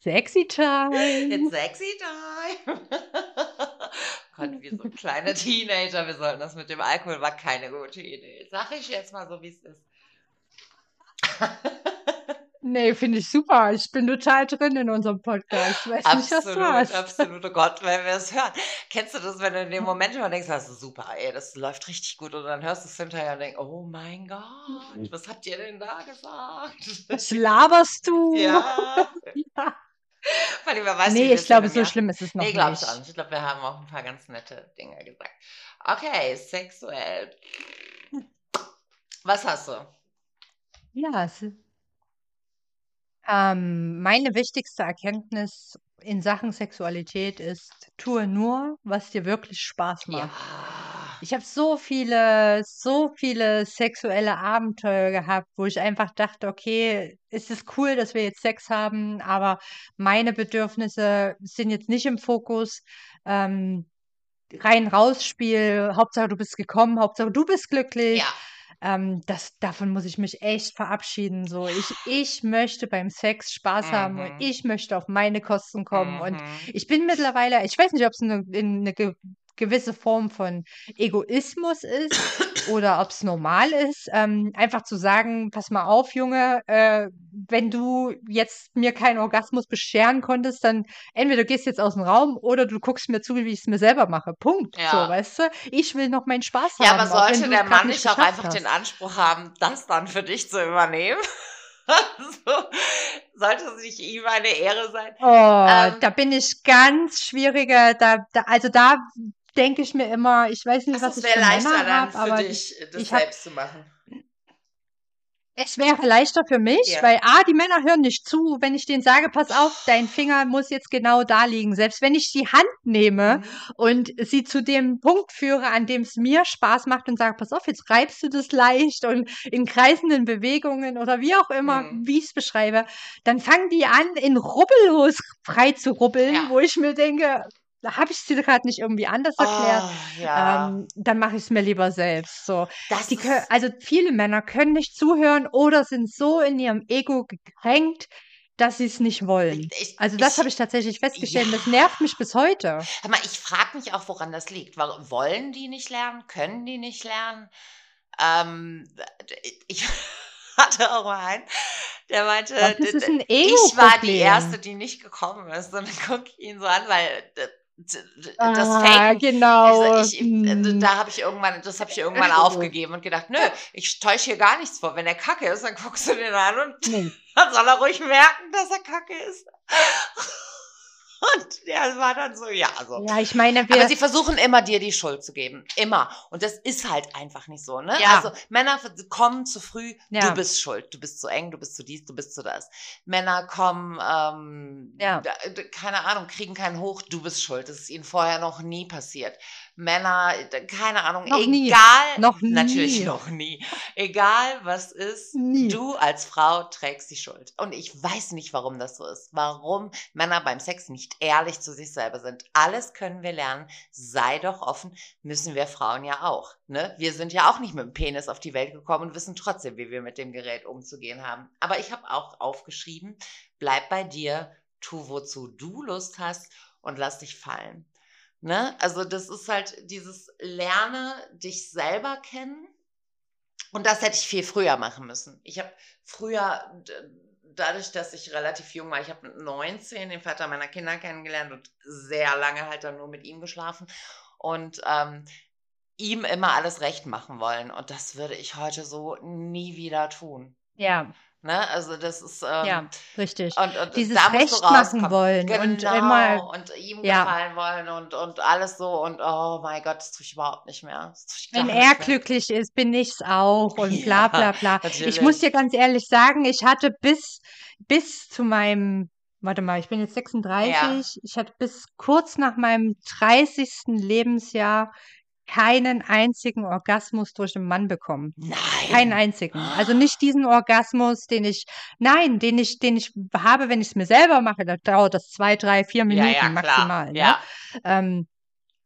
Sexy Time. It's sexy time. Gott, wie so kleine Teenager. Wir sollten das mit dem Alkohol war keine gute Idee. Sag ich jetzt mal so, wie es ist. Nee, finde ich super. Ich bin total drin in unserem Podcast. Ich weiß nicht, was du Absolut, hast. absolut. Oh Gott, wenn wir es hören. Kennst du das, wenn du in dem Moment immer denkst, das ist super, ey, das läuft richtig gut und dann hörst du es hinterher und denkst, oh mein Gott, was habt ihr denn da gesagt? Was laberst du? ja. Ja. Weil ich weiß, Nee, ich glaube, so Jahr- schlimm ist es noch Nee, glaube ich nicht. auch nicht. Ich glaube, wir haben auch ein paar ganz nette Dinge gesagt. Okay, sexuell. Was hast du? Ja, es ähm, meine wichtigste Erkenntnis in Sachen Sexualität ist, tue nur, was dir wirklich Spaß Ja. macht. Ich habe so viele, so viele sexuelle Abenteuer gehabt, wo ich einfach dachte, okay, es ist cool, dass wir jetzt Sex haben, aber meine Bedürfnisse sind jetzt nicht im Fokus. Ähm, rein raus Spiel, Hauptsache du bist gekommen, Hauptsache du bist glücklich. Ja. Ähm, das, davon muss ich mich echt verabschieden. So, ich, ich möchte beim Sex Spaß haben und Mhm. ich möchte auf meine Kosten kommen. Und Mhm. ich bin mittlerweile, ich weiß nicht, ob es eine, eine gewisse Form von Egoismus ist oder ob es normal ist, ähm, einfach zu sagen, pass mal auf, Junge, äh, wenn du jetzt mir keinen Orgasmus bescheren konntest, dann entweder du gehst jetzt aus dem Raum oder du guckst mir zu, wie ich es mir selber mache. Punkt. So, Ja. weißt du? Ich will noch meinen Spaß Ja, haben. aber auch wenn sollte der Mann nicht auch einfach den hast. Anspruch haben, das dann für dich zu übernehmen? also, sollte es nicht ihm eine Ehre sein? Oh, Ähm, da bin ich ganz schwieriger. Da, da, also da denke ich mir immer, ich weiß nicht, Also, was es ich wäre für leichter Männer dann habe, für aber dich, das ich hab- selbst zu machen. es wäre leichter für mich, Ja. weil A, die Männer hören nicht zu, wenn ich denen sage, pass auf, dein Finger muss jetzt genau da liegen. Selbst wenn ich die Hand nehme Mhm. und sie zu dem Punkt führe, an dem es mir Spaß macht und sage, pass auf, jetzt reibst du das leicht und in kreisenden Bewegungen oder wie auch immer, Mhm. wie ich es beschreibe, dann fangen die an, in Rubbellos frei zu rubbeln, Ja. wo ich mir denke, habe ich dir gerade nicht irgendwie anders erklärt. Oh, ja. Ähm, dann mache ich es mir lieber selbst. So. das Die können, also viele Männer können nicht zuhören oder sind so in ihrem Ego gekränkt, dass sie es nicht wollen. ich, Also das habe ich tatsächlich festgestellt. und Das Ja. nervt mich bis heute. Hör mal, ich frage mich auch, woran das liegt. Wollen die nicht lernen? Können die nicht lernen? Ähm, ich hatte auch mal einen, der meinte, Ich war die. Erste, die nicht gekommen ist. Und dann gucke ich ihn so an, weil das ah, Faken genau. Ich, ich, äh, Hm. da habe ich irgendwann, das habe ich irgendwann aufgegeben und gedacht, nö, ich täusche hier gar nichts vor. Wenn er kacke ist, dann guckst du den an und Nee. dann soll er ruhig merken, dass er kacke ist. Und der war dann so, ja, so. Ja, ich meine, Aber wir, sie versuchen immer, dir die Schuld zu geben. Immer. Und das ist halt einfach nicht so, ne? Ja. Also Männer kommen zu früh, Ja. du bist schuld. Du bist zu eng, du bist zu dies, du bist zu das. Männer kommen, ähm, Ja. keine Ahnung, kriegen keinen Hoch, du bist schuld. Das ist ihnen vorher noch nie passiert. Männer, keine Ahnung, Noch nie. egal. Noch Natürlich nie. noch nie. Egal was ist, Nie. du als Frau trägst die Schuld. Und ich weiß nicht, warum das so ist. Warum Männer beim Sex nicht ehrlich zu sich selber sind. Alles können wir lernen. Sei doch offen. Müssen wir Frauen ja auch. Ne? Wir sind ja auch nicht mit dem Penis auf die Welt gekommen und wissen trotzdem, wie wir mit dem Gerät umzugehen haben. Aber ich habe auch aufgeschrieben, bleib bei dir, tu wozu du Lust hast und lass dich fallen. Ne? Also das ist halt dieses Lerne dich selber kennen. Und das hätte ich viel früher machen müssen. Ich habe früher, dadurch, dass ich relativ jung war, ich habe mit 19 den Vater meiner Kinder kennengelernt und sehr lange halt dann nur mit ihm geschlafen. Und ähm, ihm immer alles recht machen wollen. Und das würde ich heute so nie wieder tun. Ja. Ne? Also das ist ähm, Ja, richtig. und, und Dieses da musst du Recht machen wollen und Genau, immer und ihm ja. gefallen wollen und, und alles so und oh mein Gott, das tue ich überhaupt nicht mehr. Wenn gar er nicht mehr. glücklich ist, bin ich's auch und bla Ja, bla bla. Ich muss dir ganz ehrlich sagen, ich hatte bis, bis zu meinem, warte mal, ich bin jetzt Ja. 36, ich hatte bis kurz nach meinem 30. Lebensjahr keinen einzigen Orgasmus durch einen Mann bekommen. Keinen Nein. einzigen. Also nicht diesen Orgasmus, den ich, nein, den ich, den ich habe, wenn ich es mir selber mache, da dauert das zwei, drei, vier Ja, Minuten ja, klar. maximal, ne? Ja. Ähm,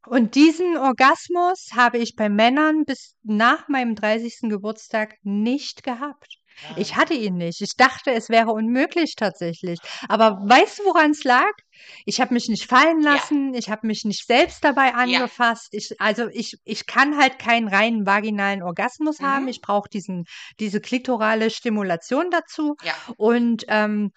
und diesen Orgasmus habe ich bei Männern bis nach meinem 30. Geburtstag nicht gehabt. Ich Ja. hatte ihn nicht. Ich dachte, es wäre unmöglich tatsächlich. Aber weißt du, woran es lag? Ich habe mich nicht fallen Ja. lassen. Ich habe mich nicht selbst dabei Ja. angefasst. Ich, also ich, ich kann halt keinen reinen vaginalen Orgasmus haben. Mhm. Ich brauche diesen, diese klitorale Stimulation dazu. Ja. Und ähm,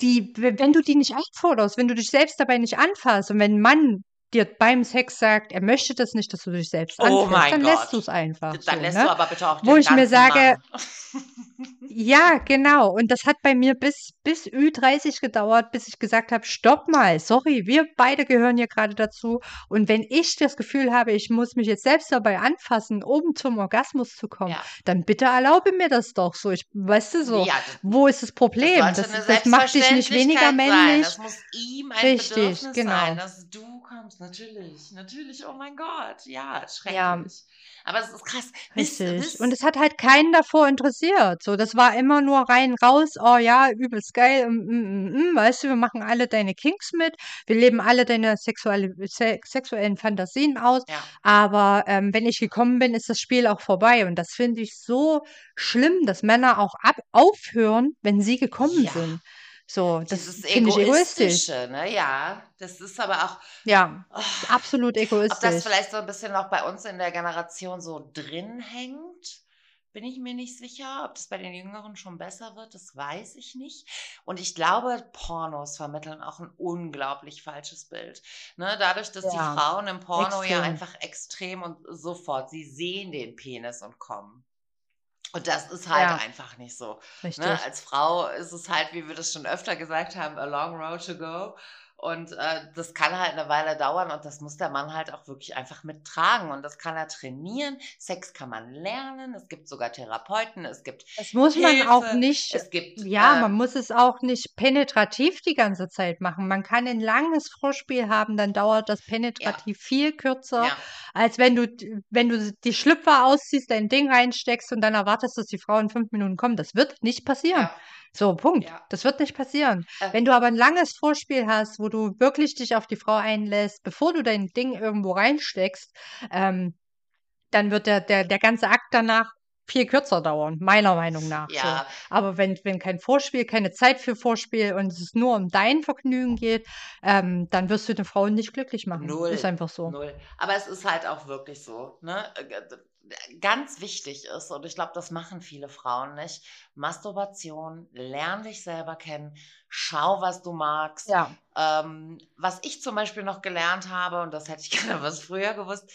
die, wenn du die nicht einforderst, wenn du dich selbst dabei nicht anfasst und wenn ein Mann dir beim Sex sagt, er möchte das nicht, dass du dich selbst Oh mein dann lässt du Gott. es einfach Dann so, lässt du ne? aber bitte auch Wo den ich mir sage, ja, genau. Und das hat bei mir bis, bis Ü30 gedauert, bis ich gesagt habe, stopp mal, sorry, wir beide gehören hier gerade dazu. Und wenn ich das Gefühl habe, ich muss mich jetzt selbst dabei anfassen, um zum Orgasmus zu kommen, Ja. dann bitte erlaube mir das doch so. Ich, weißt du so, Ja, das, wo ist das das Problem? Das, eine das macht dich nicht weniger Selbstverständlichkeit sein. männlich. Das muss ihm ein Richtig, Bedürfnis sein, genau. dass du kommst. Natürlich, natürlich. Oh mein Gott. Ja, Ja, schrecklich. Aber es ist krass. Richtig. Und es hat halt keinen davor interessiert. So, das war immer nur rein raus. Oh ja, übelst geil. Mm, mm, mm, mm, weißt du, wir machen alle deine Kinks mit. Wir leben alle deine sexuelle, se sexuellen Fantasien aus. ja. Aber ähm, wenn ich gekommen bin, ist das Spiel auch vorbei. Und das finde ich so schlimm, dass Männer auch ab aufhören, wenn sie gekommen Ja. sind. So, das ich egoistisch. Egoistische, ne? Ja. Das ist aber auch, Ja, oh, absolut ob das egoistisch. vielleicht so ein bisschen noch bei uns in der Generation so drin hängt, bin ich mir nicht sicher. Ob das bei den Jüngeren schon besser wird, das weiß ich nicht. Und ich glaube, Pornos vermitteln auch ein unglaublich falsches Bild. Ne? Dadurch, dass die Ja, Frauen im Porno ja extrem. einfach extrem und sofort, sie sehen den Penis und kommen. Und das ist halt Ja, einfach nicht so. Ne? Als Frau ist es halt, wie wir das schon öfter gesagt haben, a long road to go. Und äh, das kann halt eine Weile dauern und das muss der Mann halt auch wirklich einfach mittragen. Und das kann er trainieren. Sex kann man lernen. Es gibt sogar Therapeuten, es gibt Das muss man auch Hilfe, nicht, es gibt ja, äh, man muss es auch nicht penetrativ die ganze Zeit machen. Man kann ein langes Vorspiel haben, dann dauert das ja, penetrativ viel kürzer, ja, als wenn du, wenn du die Schlüpfer ausziehst, dein Ding reinsteckst und dann erwartest, dass die Frau in fünf Minuten kommt. Das wird nicht passieren. ja, So, Punkt. ja. Das wird nicht passieren. Äh, Wenn du aber ein langes Vorspiel hast, wo du wirklich dich auf die Frau einlässt, bevor du dein Ding irgendwo reinsteckst, ähm, dann wird der, der, der ganze Akt danach viel kürzer dauern, meiner Meinung nach so. ja, Aber wenn, wenn kein Vorspiel, keine Zeit für Vorspiel und es nur um dein Vergnügen geht, ähm, dann wirst du eine Frau nicht glücklich machen. Ist null, einfach so. null. Aber es ist halt auch wirklich so, ne? Ganz wichtig ist, und ich glaube, das machen viele Frauen nicht, Masturbation, lern dich selber kennen, schau, was du magst. Ja, Ähm, was ich zum Beispiel noch gelernt habe, und das hätte ich gerne was früher gewusst,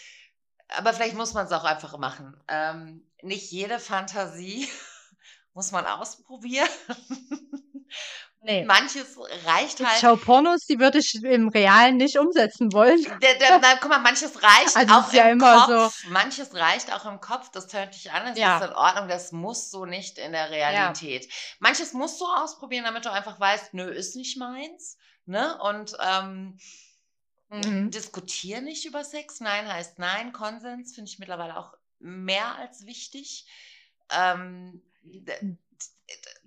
aber vielleicht muss man es auch einfach machen. Ähm, nicht jede Fantasie muss man ausprobieren. nee. Manches reicht Ich halt. schau Pornos, die würde ich im Realen nicht umsetzen wollen. Der, der, na, guck mal, manches reicht Also auch ist ja im immer so, Kopf. Manches reicht auch im Kopf. Das tönt dich an, das ist ja, in Ordnung. Das musst du nicht in der ja, Realität. Manches musst du ausprobieren, damit du einfach weißt, nö, ist nicht meins. Ne? Und ähm, mhm. diskutier nicht über Sex. Nein heißt nein. Konsens finde ich mittlerweile auch mehr als wichtig. Ähm, Hm.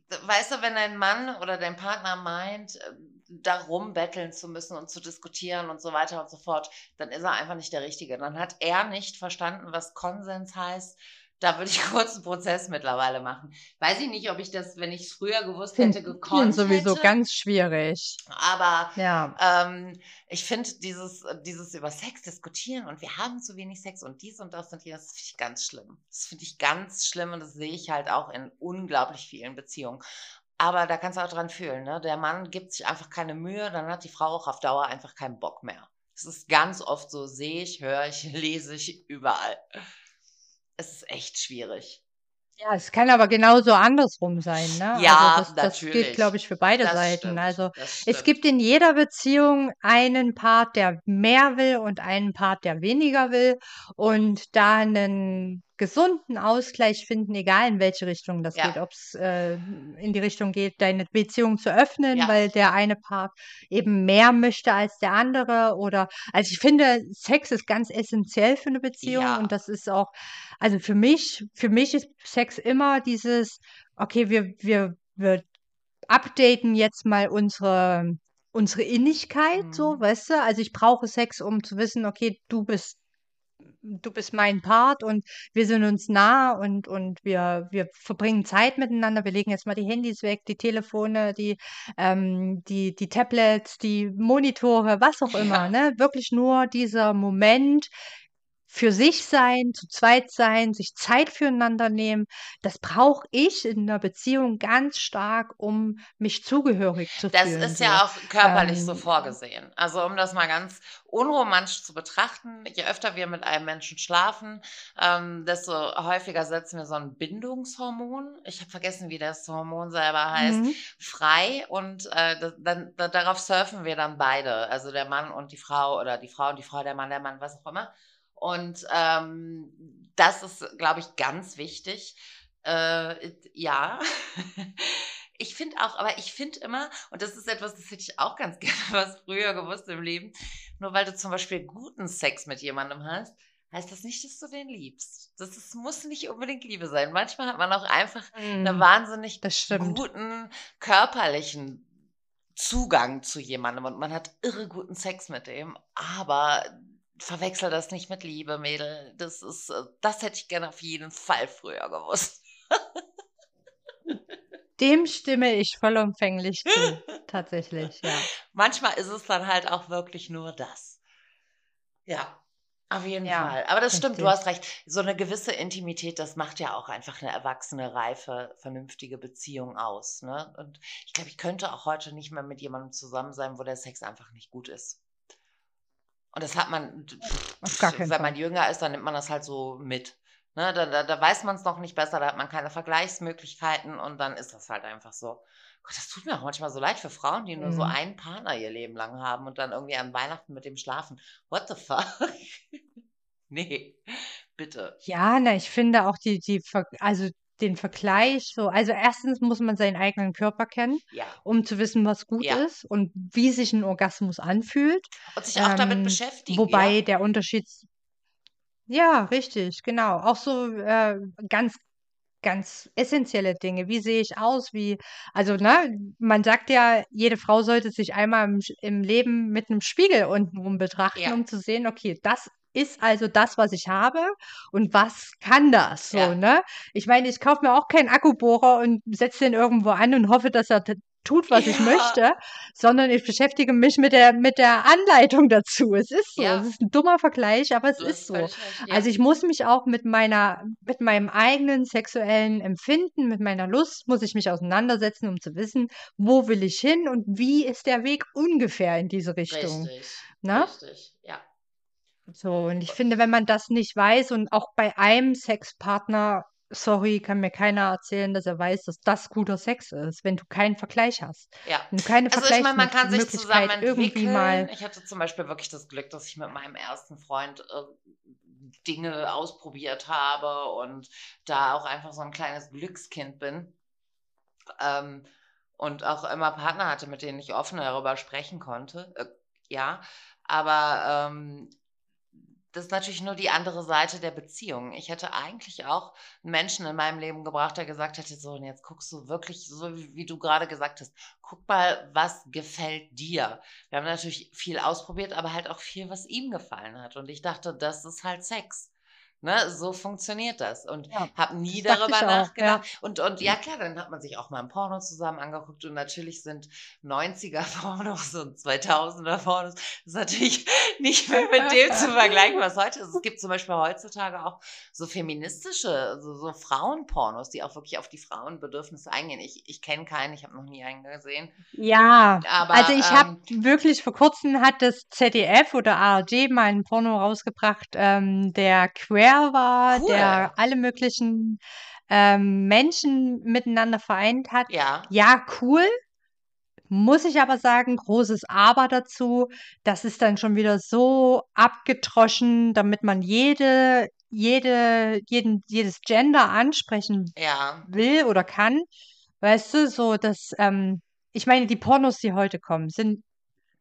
Weißt du, wenn dein Mann oder dein Partner meint, äh, darum betteln zu müssen und zu diskutieren und so weiter und so fort, dann ist er einfach nicht der Richtige. Dann hat er nicht verstanden, was Konsens heißt. Da würde ich kurz einen Prozess mittlerweile machen. Weiß ich nicht, ob ich das, wenn ich es früher gewusst hätte, gekonnt sowieso hätte. ganz schwierig. Aber Ja, ähm, ich finde dieses, dieses über Sex diskutieren und wir haben zu wenig Sex und dies und das und jenes, das finde ich ganz schlimm. Das finde ich ganz schlimm und das sehe ich halt auch in unglaublich vielen Beziehungen. Aber da kannst du auch dran fühlen, ne? Der Mann gibt sich einfach keine Mühe, dann hat die Frau auch auf Dauer einfach keinen Bock mehr. Es ist ganz oft so, sehe ich, höre ich, lese ich überall. Es ist echt schwierig. Ja, es kann aber genauso andersrum sein, ne? Ja, Also das, das gilt, glaube ich, für beide Das Seiten. stimmt. Also es gibt in jeder Beziehung einen Part, der mehr will und einen Part, der weniger will. Und da einen gesunden Ausgleich finden, egal in welche Richtung das Ja. geht, ob es äh, in die Richtung geht, deine Beziehung zu öffnen, Ja. weil der eine Part eben mehr möchte als der andere. Oder also ich finde, Sex ist ganz essentiell für eine Beziehung Ja. und das ist auch also für mich, für mich ist Sex immer dieses, okay, wir, wir, wir updaten jetzt mal unsere, unsere Innigkeit, so, Mhm. weißt du? Also ich brauche Sex, um zu wissen, okay, du bist, du bist mein Part und wir sind uns nah und, und wir, wir verbringen Zeit miteinander. Wir legen jetzt mal die Handys weg, die Telefone, die, ähm, die, die Tablets, die Monitore, was auch immer, Ja. ne? Wirklich nur dieser Moment, für sich sein, zu zweit sein, sich Zeit füreinander nehmen, das brauche ich in einer Beziehung ganz stark, um mich zugehörig zu Das fühlen. ist So. ja auch körperlich so Ähm, vorgesehen. Also um das mal ganz unromantisch zu betrachten, je öfter wir mit einem Menschen schlafen, ähm, desto häufiger setzen wir so ein Bindungshormon. Ich habe vergessen, wie das Hormon selber heißt. mhm. frei und äh, da, dann, da, darauf surfen wir dann beide, also der Mann und die Frau oder die Frau und die Frau, der Mann, der Mann, was auch immer. Und ähm, das ist, glaube ich, ganz wichtig. Äh, ja. Ich finde auch, aber ich finde immer, und das ist etwas, das hätte ich auch ganz gerne was früher gewusst im Leben, nur weil du zum Beispiel guten Sex mit jemandem hast, heißt das nicht, dass du den liebst. Das ist, muss nicht unbedingt Liebe sein. Manchmal hat man auch einfach einen Mhm. wahnsinnig guten körperlichen Zugang zu jemandem und man hat irre guten Sex mit dem, aber verwechsel das nicht mit Liebe, Mädel. Das ist, äh, das hätte ich gerne auf jeden Fall früher gewusst. Dem stimme ich vollumfänglich zu, tatsächlich, ja. Manchmal ist es dann halt auch wirklich nur das. Ja, auf jeden Ja, Fall. Aber das stimmt, du richtig. hast recht. So eine gewisse Intimität, das macht ja auch einfach eine erwachsene, reife, vernünftige Beziehung aus. Ne? Und ich glaube, ich könnte auch heute nicht mehr mit jemandem zusammen sein, wo der Sex einfach nicht gut ist. Und das hat man, Auf gar wenn man jünger ist, dann nimmt man das halt so mit. Ne, da, da, da weiß man es noch nicht besser, da hat man keine Vergleichsmöglichkeiten und dann ist das halt einfach so. Gott, das tut mir auch manchmal so leid für Frauen, die nur so Mhm. einen Partner ihr Leben lang haben und dann irgendwie an Weihnachten mit dem schlafen. What the fuck? nee, bitte. Ja, na, ich finde auch die, die, also den Vergleich so, also erstens muss man seinen eigenen Körper kennen, Ja. um zu wissen, was gut Ja. ist und wie sich ein Orgasmus anfühlt. Und sich auch damit Ähm, beschäftigen, wobei ja. der Unterschied, ja, richtig, genau, auch so äh, ganz, ganz essentielle Dinge. Wie sehe ich aus? Wie, also, ne, man sagt ja, jede Frau sollte sich einmal im, im Leben mit einem Spiegel untenrum betrachten, Ja. um zu sehen, okay, das ist also das, was ich habe und was kann das so, Ja. ne? Ich meine, ich kaufe mir auch keinen Akkubohrer und setze den irgendwo an und hoffe, dass er tut, was ich Ja. möchte, sondern ich beschäftige mich mit der, mit der Anleitung dazu. Es ist so. Ja. Es ist ein dummer Vergleich, aber es Du ist so. recht. Also ich muss mich auch mit meiner, mit meinem eigenen sexuellen Empfinden, mit meiner Lust, muss ich mich auseinandersetzen, um zu wissen, wo will ich hin und wie ist der Weg ungefähr in diese Richtung. Richtig. Ne? Richtig. Ja. So, und ich finde, wenn man das nicht weiß und auch bei einem Sexpartner, sorry, kann mir keiner erzählen, dass er weiß, dass das guter Sex ist, wenn du keinen Vergleich hast. Ja. Wenn du keine Also ich meine, man kann sich zusammen irgendwie mal. Ich hatte zum Beispiel wirklich das Glück, dass ich mit meinem ersten Freund äh, Dinge ausprobiert habe und da auch einfach so ein kleines Glückskind bin. Ähm, und auch immer Partner hatte, mit denen ich offen darüber sprechen konnte. Äh, ja, aber ähm, das ist natürlich nur die andere Seite der Beziehung. Ich hätte eigentlich auch einen Menschen in meinem Leben gebraucht, der gesagt hätte, so, und jetzt guckst du wirklich, so wie, wie du gerade gesagt hast, guck mal, was gefällt dir. Wir haben natürlich viel ausprobiert, aber halt auch viel, was ihm gefallen hat. Und ich dachte, das ist halt Sex. Ne, so funktioniert das. Und Ja, habe nie darüber ich auch, ja. nachgedacht. Und, und ja, klar, dann hat man sich auch mal ein Porno zusammen angeguckt. Und natürlich sind 90er-Pornos und 2000er-Pornos, das ist natürlich nicht mehr mit dem zu vergleichen, was heute ist. Es gibt zum Beispiel heutzutage auch so feministische, so, so Frauenpornos, die auch wirklich auf die Frauenbedürfnisse eingehen. Ich, ich kenne keinen, ich habe noch nie einen gesehen. Ja, Aber also ich habe ähm, wirklich vor kurzem hat das ZDF oder ARD mal einen Porno rausgebracht, ähm, der queer war, cool. der alle möglichen ähm, Menschen miteinander vereint hat. Ja, Ja, cool. Muss ich aber sagen, großes Aber dazu. Das ist dann schon wieder so abgetroschen, damit man jede, jede, jeden, jedes Gender ansprechen ja, will oder kann. Weißt du, so dass, ähm, ich meine, die Pornos, die heute kommen, sind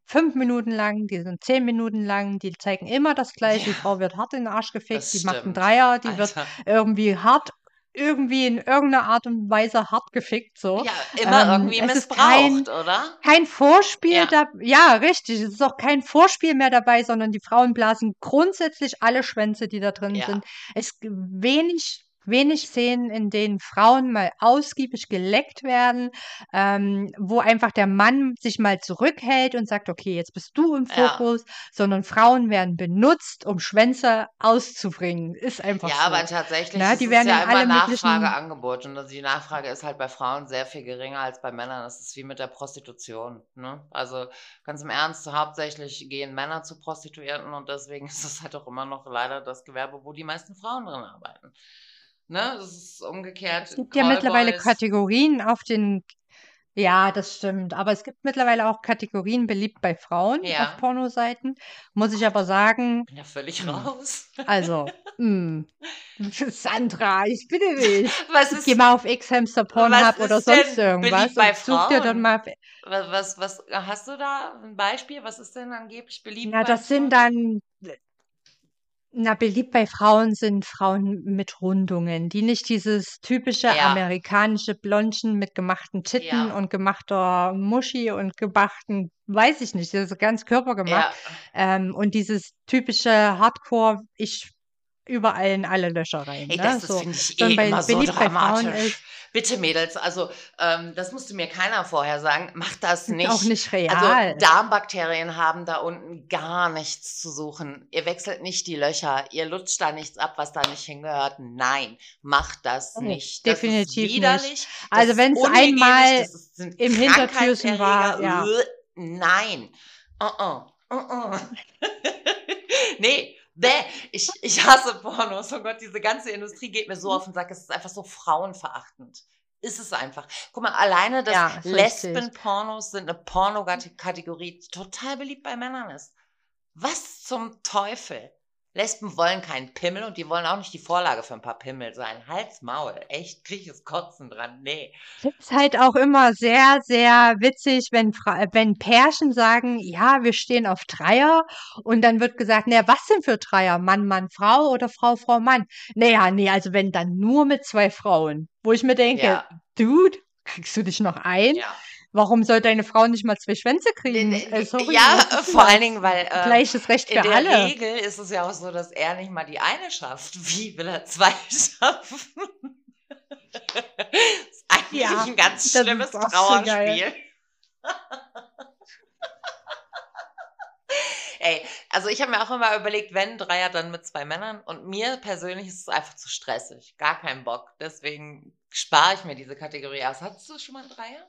fünf Minuten lang, die sind zehn Minuten lang, die zeigen immer das Gleiche. Die Ja. Frau wird hart in den Arsch gefickt, die macht einen. Dreier, die wird Alter. irgendwie hart, irgendwie in irgendeiner Art und Weise hart gefickt, so. Ja, immer Ähm, irgendwie ist kein, missbraucht, oder? kein Vorspiel Ja. da, ja, richtig. Es ist auch kein Vorspiel mehr dabei, sondern die Frauen blasen grundsätzlich alle Schwänze, die da drin Ja. sind. Es wenig, wenig Szenen, in denen Frauen mal ausgiebig geleckt werden, ähm, wo einfach der Mann sich mal zurückhält und sagt, okay, jetzt bist du im Ja. Fokus, sondern Frauen werden benutzt, um Schwänze auszubringen. Ist einfach Ja, so. aber tatsächlich Na, ist die es werden ja immer Nachfrage, Angebot. Und also die Nachfrage ist halt bei Frauen sehr viel geringer als bei Männern. Das ist wie mit der Prostitution. Ne? Also ganz im Ernst, hauptsächlich gehen Männer zu Prostituierten und deswegen ist es halt auch immer noch leider das Gewerbe, wo die meisten Frauen drin arbeiten. Ne? Das ist umgekehrt. es gibt ja mittlerweile Callboys. Kategorien auf den Ja, das stimmt. Aber es gibt mittlerweile auch Kategorien beliebt bei Frauen auf Ja. Pornoseiten. Muss ich aber sagen, Bin ja völlig Hm. raus. also, mh, Sandra, ich bitte dich. Was Geh ist, mal auf X-Hamster Pornhub oder sonst irgendwas bei und such dir dann Frauen? mal. Was, was, was hast du da ein Beispiel? Was ist denn angeblich beliebt Na, das sind Frauen? dann, na, beliebt bei Frauen sind Frauen mit Rundungen, die nicht dieses typische Ja, amerikanische Blondchen mit gemachten Titten ja, und gemachter Muschi und gemachten, weiß ich nicht, das ist ganz körpergemacht. ja. Ähm, und dieses typische Hardcore, ich überall in alle Löcher rein, Ey, ne? das, das So. finde ich eh bei, immer so dramatisch. Bitte, Mädels, also ähm, das musste mir keiner vorher sagen. Macht das ist auch nicht. nicht Also real. Darmbakterien haben da unten gar nichts zu suchen. Ihr wechselt nicht die Löcher, ihr lutscht da nichts ab, was da nicht hingehört. Nein, macht das Nee, nicht. Das definitiv nicht. widerlich, das Also wenn es einmal ist, im Hintertürchen war, ja. Nein. Uh -uh. Uh -uh. nee, bäh. Ich, ich hasse Pornos. Oh Gott, diese ganze Industrie geht mir so Mhm. auf den Sack. Es ist einfach so frauenverachtend. Ist es einfach. Guck mal, alleine das Ja. Lesben-Pornos sind eine Pornokategorie, die total beliebt bei Männern ist. Was zum Teufel? Lesben wollen keinen Pimmel und die wollen auch nicht die Vorlage für ein paar Pimmel sein. Hals, Maul. Echt, krieg ich Kotzen dran. Nee. Es ist halt auch immer sehr, sehr witzig, wenn, Fra äh, wenn Pärchen sagen, ja, wir stehen auf Dreier und dann wird gesagt, naja, was denn für Dreier? Mann, Mann, Frau oder Frau, Frau, Mann? Naja, nee, also wenn dann nur mit zwei Frauen. Wo ich mir denke, Ja, Dude, kriegst du dich noch ein? ja. Warum soll deine Frau nicht mal zwei Schwänze Nee, kriegen? Äh, nee, sorry, Ja, vor allen das? Dingen, weil ähm, Gleiches Recht in für der alle. Regel ist es ja auch so, dass er nicht mal die eine schafft. Wie will er zwei schaffen? ist eigentlich Ja, ein ganz das schlimmes so. Trauerspiel. Ey, also ich habe mir auch immer überlegt, wenn Dreier, dann mit zwei Männern. Und mir persönlich ist es einfach zu stressig. Gar keinen Bock. Deswegen spare ich mir diese Kategorie aus. Hattest du schon mal einen Dreier?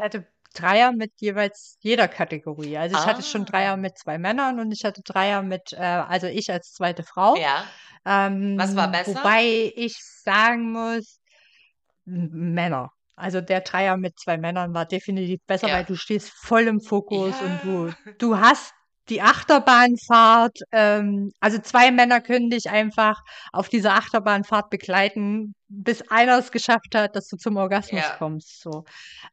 Ich hatte Dreier mit jeweils jeder Kategorie. Also ich hatte schon Dreier Ah, mit zwei Männern und ich hatte Dreier mit, äh, also ich als zweite Frau. ja. Was war Ähm, besser? wobei ich sagen muss, Männer. Also der Dreier mit zwei Männern war definitiv besser, weil Ja. du stehst voll im Fokus und du, Ja. du hast die Achterbahnfahrt. Ähm, also zwei Männer können dich einfach auf dieser Achterbahnfahrt begleiten, bis einer es geschafft hat, dass du zum Orgasmus Ja. kommst. So.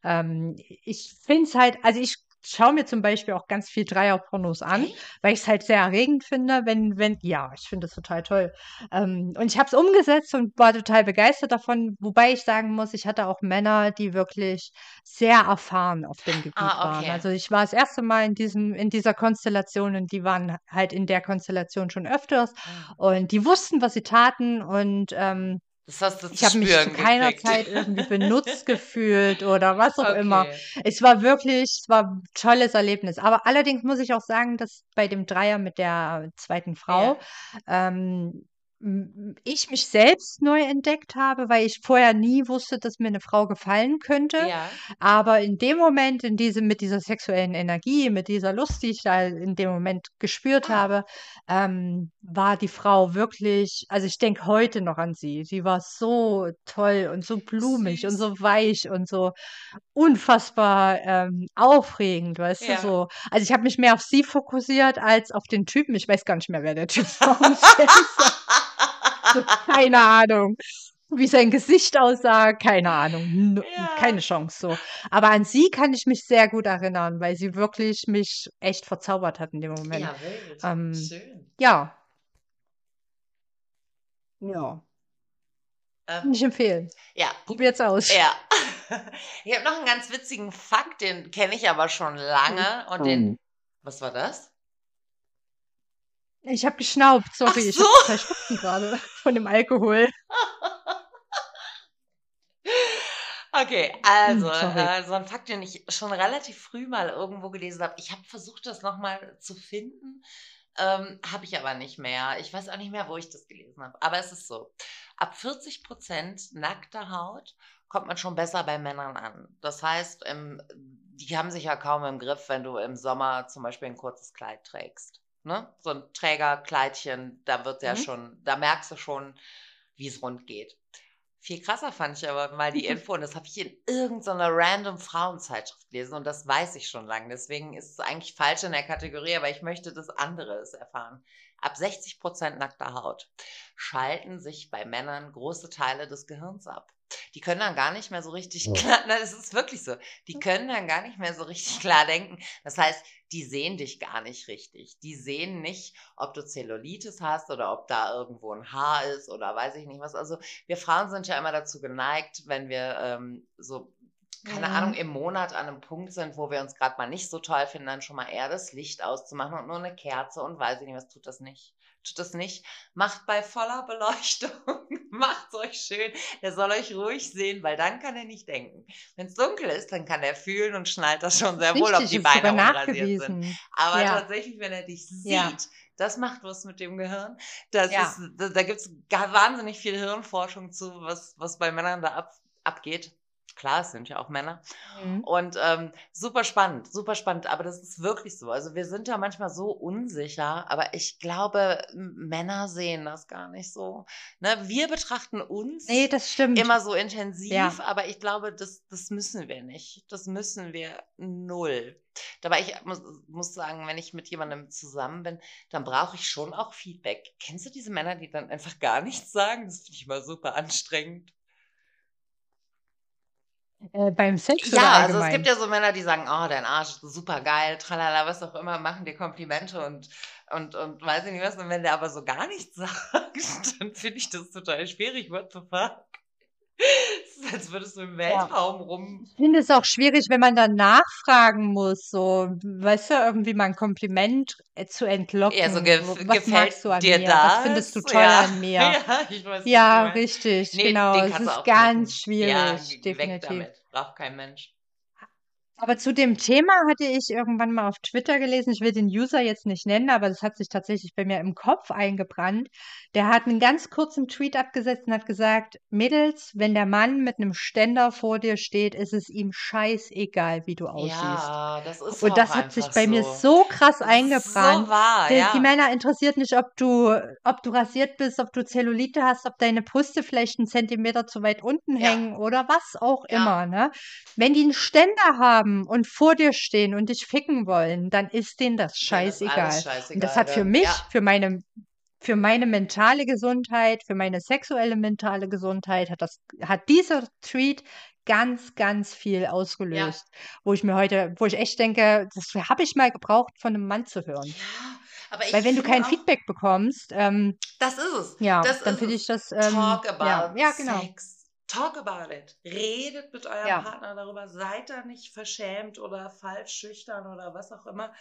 Ähm, ich finde es halt, also ich schaue mir zum Beispiel auch ganz viel Dreier-Pornos an, weil ich es halt sehr erregend finde, wenn, wenn, ja, ich finde es total toll. Ähm, und ich habe es umgesetzt und war total begeistert davon, wobei ich sagen muss, ich hatte auch Männer, die wirklich sehr erfahren auf dem Gebiet Ah, waren. okay. Also ich war das erste Mal in diesem, in dieser Konstellation und die waren halt in der Konstellation schon öfters Ah. und die wussten, was sie taten und ähm, Das hast du ich zu habe mich zu keiner gekriegt. Zeit irgendwie benutzt gefühlt oder was auch immer. Okay. Es war wirklich, es war ein tolles Erlebnis. Aber allerdings muss ich auch sagen, dass bei dem Dreier mit der zweiten Frau Ja. ähm, ich mich selbst neu entdeckt habe, weil ich vorher nie wusste, dass mir eine Frau gefallen könnte. Ja. Aber in dem Moment, in diesem, mit dieser sexuellen Energie, mit dieser Lust, die ich da in dem Moment gespürt Ah. habe, ähm, war die Frau wirklich, also ich denke heute noch an sie. Sie war so toll und so blumig und Süß. so weich und so unfassbar ähm, aufregend, weißt du, Ja. so. Also ich habe mich mehr auf sie fokussiert als auf den Typen. Ich weiß gar nicht mehr, wer der Typ war. So, keine Ahnung. Wie sein Gesicht aussah, keine Ahnung. N Ja. keine Chance so. Aber an sie kann ich mich sehr gut erinnern, weil sie wirklich mich echt verzaubert hat in dem Moment. Ja. Ähm, Schön. ja. Ja. Ähm, ich empfehlen. ja. Probiert's aus. Ja. Ich habe noch einen ganz witzigen Fakt, den kenne ich aber schon lange und den. Was war das? Ich habe geschnaubt, sorry, ich so. habe zwei Schnupfen gerade von dem Alkohol. Okay, Hm, also sorry. äh, so ein Fakt, den ich schon relativ früh mal irgendwo gelesen habe. Ich habe versucht, das nochmal zu finden, ähm, habe ich aber nicht mehr. Ich weiß auch nicht mehr, wo ich das gelesen habe. Aber es ist so: Ab 40 Prozent nackter Haut kommt man schon besser bei Männern an. Das heißt, ähm, die haben sich ja kaum im Griff, wenn du im Sommer zum Beispiel ein kurzes Kleid trägst. Ne? So ein Trägerkleidchen, da wird ja Mhm. schon, da merkst du schon, wie es rund geht. Viel krasser fand ich aber mal die Info, und das habe ich in irgendeiner random Frauenzeitschrift gelesen, und das weiß ich schon lange. Deswegen ist es eigentlich falsch in der Kategorie, aber ich möchte das anderes erfahren. Ab 60 Prozent nackter Haut schalten sich bei Männern große Teile des Gehirns ab. Die können dann gar nicht mehr so richtig klar, na, das ist wirklich so. Die können dann gar nicht mehr so richtig klar denken. Das heißt, die sehen dich gar nicht richtig. Die sehen nicht, ob du Zellulitis hast oder ob da irgendwo ein Haar ist oder weiß ich nicht was. Also wir Frauen sind ja immer dazu geneigt, wenn wir ähm, so, keine Mhm. Ahnung, im Monat an einem Punkt sind, wo wir uns gerade mal nicht so toll finden, dann schon mal eher das Licht auszumachen und nur eine Kerze und weiß ich nicht was, tut das nicht. Tut das nicht. Macht bei voller Beleuchtung, macht's euch schön. Der soll euch ruhig sehen, weil dann kann er nicht denken. Wenn es dunkel ist, dann kann er fühlen und schnallt das schon sehr wohl, ob Richtig, die Beine unrasiert sind. Aber Ja. tatsächlich, wenn er dich sieht, Ja. das macht was mit dem Gehirn. Das Ja. ist, da, da gibt es wahnsinnig viel Hirnforschung zu, was, was bei Männern da ab, abgeht. Klar, es sind ja auch Männer. Mhm. Und ähm, super spannend, super spannend. Aber das ist wirklich so. Also wir sind da manchmal so unsicher, aber ich glaube, Männer sehen das gar nicht so. Ne? Wir betrachten uns Nee, das stimmt. immer so intensiv, Ja. aber ich glaube, das, das müssen wir nicht. Das müssen wir null. Dabei, ich muss, muss sagen, wenn ich mit jemandem zusammen bin, dann brauche ich schon auch Feedback. Kennst du diese Männer, die dann einfach gar nichts sagen? Das finde ich immer super anstrengend. Äh, beim Sex Ja, also es gibt ja so Männer, die sagen, oh, dein Arsch ist super geil, tralala, was auch immer, machen dir Komplimente und, und, und weiß ich nicht was. Und wenn der aber so gar nichts sagt, dann finde ich das total schwierig. What the fuck? Ist, als würdest du im Ja. Weltraum rum. Ich finde es auch schwierig, wenn man dann nachfragen muss, so, weißt du, irgendwie mal ein Kompliment äh, zu Ja, so entlocken. Wo- Was gefällt magst du an dir mir? das? Was findest du toll ja. an mir? Ja, ich weiß, Ja, richtig, Nee, genau. Es ist ganz knicken. Ja, schwierig, geh weg definitiv. damit. Braucht kein Mensch. Aber zu dem Thema hatte ich irgendwann mal auf Twitter gelesen, ich will den User jetzt nicht nennen, aber das hat sich tatsächlich bei mir im Kopf eingebrannt. Der hat einen ganz kurzen Tweet abgesetzt und hat gesagt, Mädels, wenn der Mann mit einem Ständer vor dir steht, ist es ihm scheißegal, wie du aussiehst. Ja, das ist Und das hat sich bei mir so. so krass eingebrannt. so wahr, Die, die ja. Männer interessiert nicht, ob du, ob du rasiert bist, ob du Zellulite hast, ob deine Brüste vielleicht einen Zentimeter zu weit unten Ja. hängen oder was auch Ja. immer, ne? Wenn die einen Ständer haben und vor dir stehen und dich ficken wollen, dann ist denen das Denen ist alles scheißegal. Und das scheißegal, hat für mich, Ja. für meine, für meine mentale Gesundheit, für meine sexuelle mentale Gesundheit, hat das, hat dieser Tweet ganz, ganz viel ausgelöst, wo ich mir heute, wo ich echt denke, das habe ich mal gebraucht, von einem Mann zu hören. Ja, aber ich Weil wenn du kein auch, Feedback bekommst, ähm, das ist es. ja, Das dann finde ich das, ähm, Talk ja, about ja, genau. Sex. Talk about it. Redet mit eurem Ja. Partner darüber. Seid da nicht verschämt oder falsch schüchtern oder was auch immer.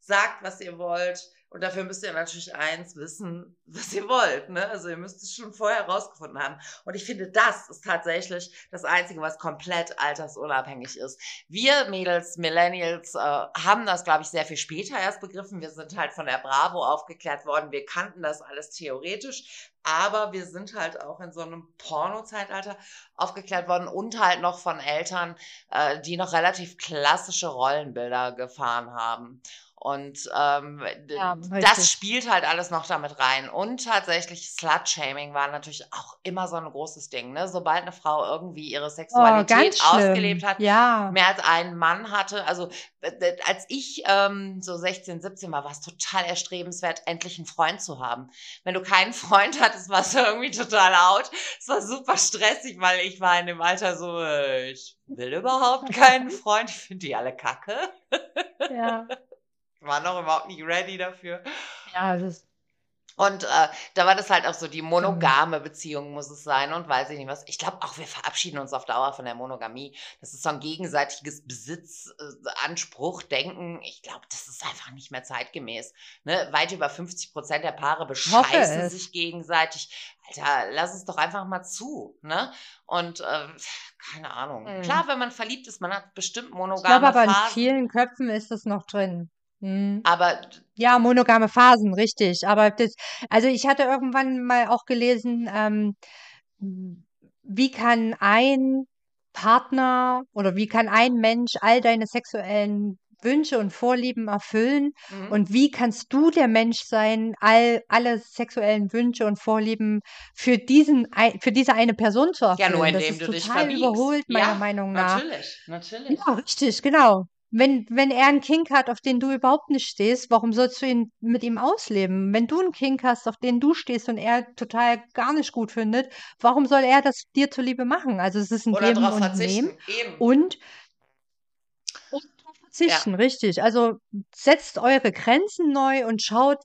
Sagt, was ihr wollt. Und dafür müsst ihr natürlich eins wissen, was ihr wollt. Ne? Also ihr müsst es schon vorher herausgefunden haben. Und ich finde, das ist tatsächlich das Einzige, was komplett altersunabhängig ist. Wir Mädels, Millennials, äh, haben das, glaube ich, sehr viel später erst begriffen. Wir sind halt von der Bravo aufgeklärt worden. Wir kannten das alles theoretisch. Aber wir sind halt auch in so einem Porno-Zeitalter aufgeklärt worden und halt noch von Eltern, äh, die noch relativ klassische Rollenbilder gefahren haben. Und ähm, Ja, das spielt halt alles noch damit rein. Und tatsächlich Slut-Shaming war natürlich auch immer so ein großes Ding. Ne? Sobald eine Frau irgendwie ihre Oh, Sexualität schlimm. ausgelebt hat, Ja. mehr als einen Mann hatte. Also als ich ähm, so 16, 17 war, war es total erstrebenswert, endlich einen Freund zu haben. Wenn du keinen Freund hattest, warst du irgendwie total out. Es war super stressig, weil ich war in dem Alter so, äh, ich will überhaupt keinen Freund. Ich finde die alle kacke. Ja. Ich war noch überhaupt nicht ready dafür. Ja, das ist, Und äh, da war das halt auch so, die monogame Beziehung muss es sein und weiß ich nicht was. Ich glaube auch, wir verabschieden uns auf Dauer von der Monogamie. Das ist so ein gegenseitiges Besitzanspruch, Denken. Ich glaube, das ist einfach nicht mehr zeitgemäß. Ne? Weit über 50 Prozent der Paare bescheißen es. sich gegenseitig. Alter, lass es doch einfach mal zu. Ne? Und äh, keine Ahnung. Mhm. Klar, wenn man verliebt ist, man hat bestimmt ich monogame glaube aber in Phasen. vielen Köpfen ist das noch drin. Hm. Aber Ja, monogame Phasen, richtig. Aber das, also ich hatte irgendwann mal auch gelesen, ähm, wie kann ein Partner oder wie kann ein Mensch all deine sexuellen Wünsche und Vorlieben erfüllen? mhm. Und wie kannst du der Mensch sein, all, alle sexuellen Wünsche und Vorlieben für diesen, für diese eine Person zu ja, erfüllen? nur Das indem ist du dich total verbiegst. überholt, meiner Ja, Meinung nach. natürlich, natürlich. Ja, richtig, genau. Wenn, wenn er einen Kink hat, auf den du überhaupt nicht stehst, warum sollst du ihn mit ihm ausleben? Wenn du einen Kink hast, auf den du stehst und er total gar nicht gut findet, warum soll er das dir zuliebe machen? Also es ist ein Oder Geben und Nehmen und, und verzichten, richtig. Also setzt eure Grenzen neu und schaut,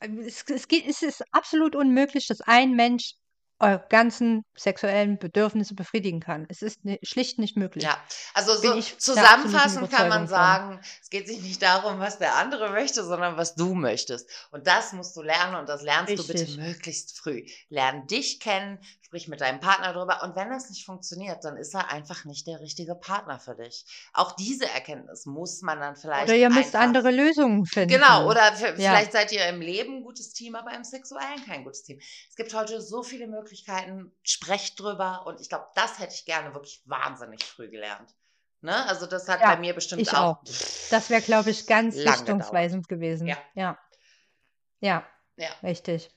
es, es, geht, es ist absolut unmöglich, dass ein Mensch eure ganzen sexuellen Bedürfnisse befriedigen kann. Es ist ni- schlicht nicht möglich. Ja, also so zusammenfassend kann man Überzeugung von. sagen, es geht sich nicht darum, was der andere möchte, sondern was du möchtest. Und das musst du lernen und das lernst du bitte Richtig. möglichst früh. Lern dich kennen, sprich mit deinem Partner drüber und wenn das nicht funktioniert, dann ist er einfach nicht der richtige Partner für dich. Auch diese Erkenntnis muss man dann vielleicht Oder ihr müsst andere Lösungen finden. Genau, oder Ja. vielleicht seid ihr im Leben ein gutes Team, aber im Sexuellen kein gutes Team. Es gibt heute so viele Möglichkeiten, sprecht drüber und ich glaube, das hätte ich gerne wirklich wahnsinnig früh gelernt. Ne? Also das hat Ja, bei mir bestimmt ich auch. auch. Das wäre, glaube ich, ganz richtungsweisend gewesen. Ja. Ja. Ja, Ja, richtig.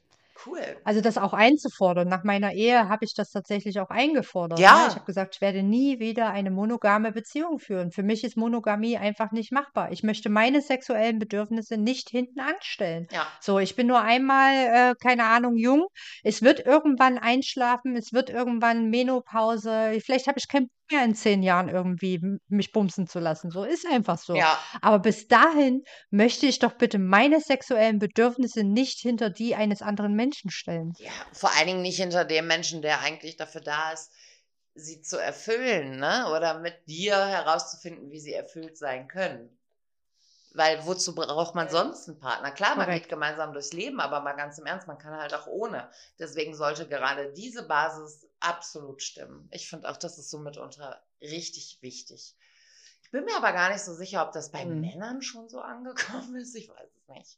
Cool. Also das auch einzufordern. Nach meiner Ehe habe ich das tatsächlich auch eingefordert. Ja. Ne? Ich habe gesagt, ich werde nie wieder eine monogame Beziehung führen. Für mich ist Monogamie einfach nicht machbar. Ich möchte meine sexuellen Bedürfnisse nicht hinten anstellen. Ja, So, ich bin nur einmal, äh, keine Ahnung, jung. Es wird irgendwann einschlafen, es wird irgendwann Menopause. Vielleicht habe ich keinen mehr in zehn Jahren irgendwie mich bumsen zu lassen. So ist einfach so. ja, Aber bis dahin möchte ich doch bitte meine sexuellen Bedürfnisse nicht hinter die eines anderen Menschen stellen. ja. Vor allen Dingen nicht hinter dem Menschen, der eigentlich dafür da ist, sie zu erfüllen, ne? Oder mit dir herauszufinden, wie sie erfüllt sein können. Weil wozu braucht man sonst einen Partner? Klar, man Korrekt. geht gemeinsam durchs Leben, aber mal ganz im Ernst, man kann halt auch ohne. Deswegen sollte gerade diese Basis absolut stimmen. Ich finde auch, das ist so mitunter richtig wichtig. Ich bin mir aber gar nicht so sicher, ob das bei Mhm. Männern schon so angekommen ist. Ich weiß es nicht.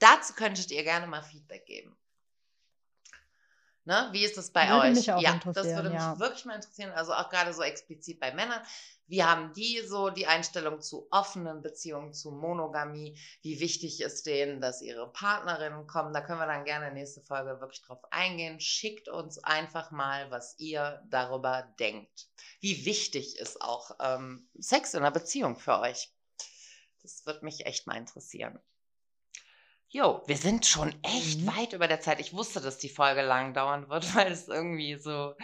Dazu könntet ihr gerne mal Feedback geben. Ne? Wie ist das bei Würde euch? ja, das würde mich ja. wirklich mal interessieren. Also auch gerade so explizit bei Männern. Wie haben die so die Einstellung zu offenen Beziehungen, zu Monogamie? Wie wichtig ist denen, dass ihre Partnerinnen kommen? Da können wir dann gerne nächste Folge wirklich drauf eingehen. Schickt uns einfach mal, was ihr darüber denkt. Wie wichtig ist auch ähm, Sex in einer Beziehung für euch? Das würde mich echt mal interessieren. Jo, wir sind schon echt Mhm. weit über der Zeit. Ich wusste, dass die Folge lang dauern wird, weil es irgendwie so,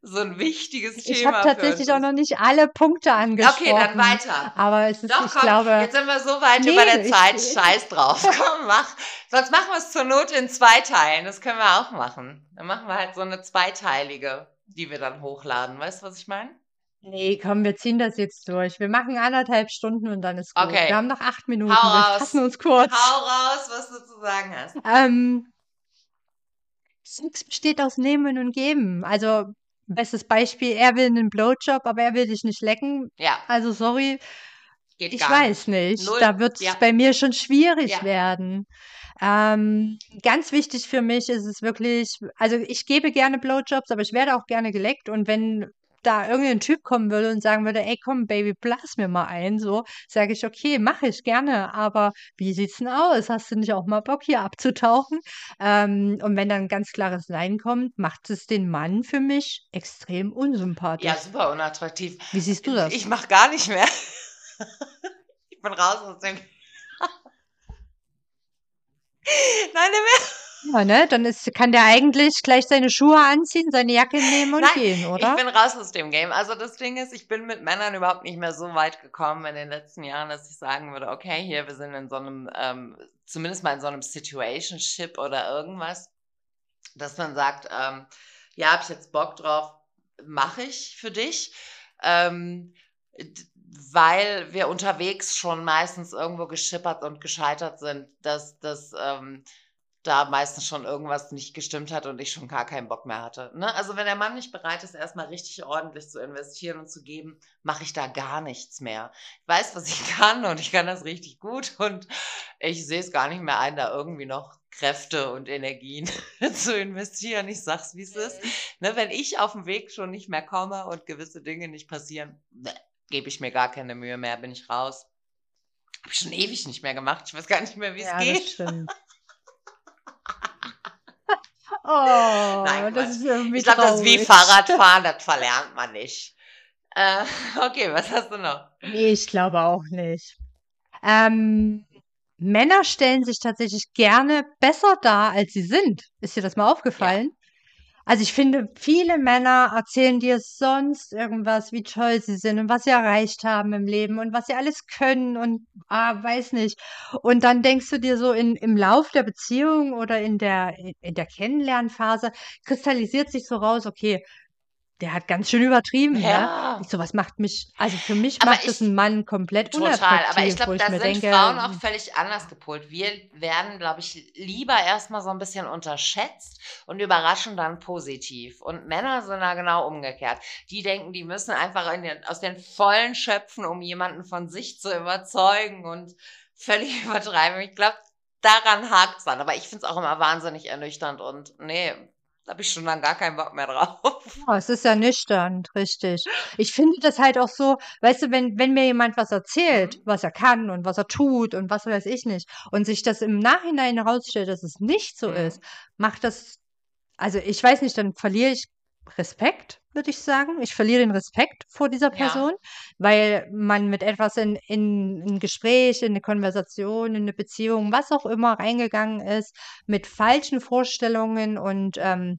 so ein wichtiges Ich Thema habe für uns tatsächlich auch ist. noch nicht alle Punkte angesprochen. Okay, dann weiter. Aber es ist, Doch, ich komm, glaube, jetzt sind wir so weit Nee, über der ich- Zeit. ich- Scheiß drauf. Komm, mach. Sonst machen wir es zur Not in zwei Teilen. Das können wir auch machen. Dann machen wir halt so eine zweiteilige, die wir dann hochladen. Weißt du, was ich meine? Nee, komm, wir ziehen das jetzt durch. Wir machen anderthalb Stunden und dann ist gut. Okay. Wir haben noch acht Minuten. Hau wir raus. fassen uns kurz. Hau raus, was du zu sagen hast. Ähm, Sex besteht aus Nehmen und Geben. Also, bestes Beispiel, er will einen Blowjob, aber er will dich nicht lecken. Ja, Also, sorry, geht ich weiß nicht. Null, Da wird es ja. bei mir schon schwierig Ja. werden. Ähm, ganz wichtig für mich ist es wirklich, also ich gebe gerne Blowjobs, aber ich werde auch gerne geleckt. Und wenn da irgendein Typ kommen würde und sagen würde, ey, komm, Baby, blass mir mal ein, so, sage ich, okay, mache ich gerne, aber wie sieht's denn aus? Hast du nicht auch mal Bock, hier abzutauchen? Ähm, und wenn dann ein ganz klares Nein kommt, macht es den Mann für mich extrem unsympathisch. Ja, super unattraktiv. Wie siehst du das? Ich mach gar nicht mehr. ich bin raus aus dem. Nein, nicht mehr. Ja, ne? Dann ist, kann der eigentlich gleich seine Schuhe anziehen, seine Jacke nehmen und Nein, gehen, oder? Ich bin raus aus dem Game. Also das Ding ist, ich bin mit Männern überhaupt nicht mehr so weit gekommen in den letzten Jahren, dass ich sagen würde, okay, hier, wir sind in so einem, ähm, zumindest mal in so einem Situationship oder irgendwas, dass man sagt, ähm, ja, hab ich jetzt Bock drauf, mache ich für dich. Ähm, weil wir unterwegs schon meistens irgendwo geschippert und gescheitert sind, dass das ähm, da meistens schon irgendwas nicht gestimmt hat und ich schon gar keinen Bock mehr hatte. Ne? Also wenn der Mann nicht bereit ist, erstmal richtig ordentlich zu investieren und zu geben, mache ich da gar nichts mehr. Ich weiß, was ich kann und ich kann das richtig gut und ich sehe es gar nicht mehr ein, da irgendwie noch Kräfte und Energien zu investieren. Ich sag's, wie es ist. Ne, wenn ich auf dem Weg schon nicht mehr komme und gewisse Dinge nicht passieren, ne, gebe ich mir gar keine Mühe mehr, bin ich raus. Habe ich schon ewig nicht mehr gemacht. Ich weiß gar nicht mehr, wie es ja, das geht. stimmt. Oh, Nein, das ist irgendwie Ich glaube, das ist wie. Fahrradfahren, das verlernt man nicht. Äh, okay, was hast du noch? Nee, ich glaube auch nicht. Ähm, Männer stellen sich tatsächlich gerne besser dar, als sie sind. Ist dir das mal aufgefallen? Also ich finde, viele Männer erzählen dir sonst irgendwas, wie toll sie sind und was sie erreicht haben im Leben und was sie alles können und ah, weiß nicht. Und dann denkst du dir so in, im Lauf der Beziehung oder in der, in der Kennenlernphase kristallisiert sich so raus, okay, der hat ganz schön übertrieben, ne? Ja. Ich so, was macht mich, also für mich Aber macht es ich- einen Mann komplett Total, unattraktiv, aber ich glaube, da sind denke, Frauen auch völlig anders gepolt. Wir werden, glaube ich, lieber erstmal so ein bisschen unterschätzt und überraschen dann positiv. Und Männer sind da genau umgekehrt. Die denken, die müssen einfach in den, aus den Vollen schöpfen, um jemanden von sich zu überzeugen und völlig übertreiben. Ich glaube, daran hakt's dann. Aber ich finde es auch immer wahnsinnig ernüchternd und nee, habe ich schon dann gar keinen Bock mehr drauf. Ja, es ist ja nüchtern, richtig. Ich finde das halt auch so, weißt du, wenn, wenn mir jemand was erzählt, Mhm. was er kann und was er tut und was weiß ich nicht, und sich das im Nachhinein herausstellt, dass es nicht so Mhm. ist, macht das, also ich weiß nicht, dann verliere ich Respekt, würde ich sagen. Ich verliere den Respekt vor dieser Ja. Person, weil man mit etwas in, in ein Gespräch, in eine Konversation, in eine Beziehung, was auch immer reingegangen ist, mit falschen Vorstellungen und ähm,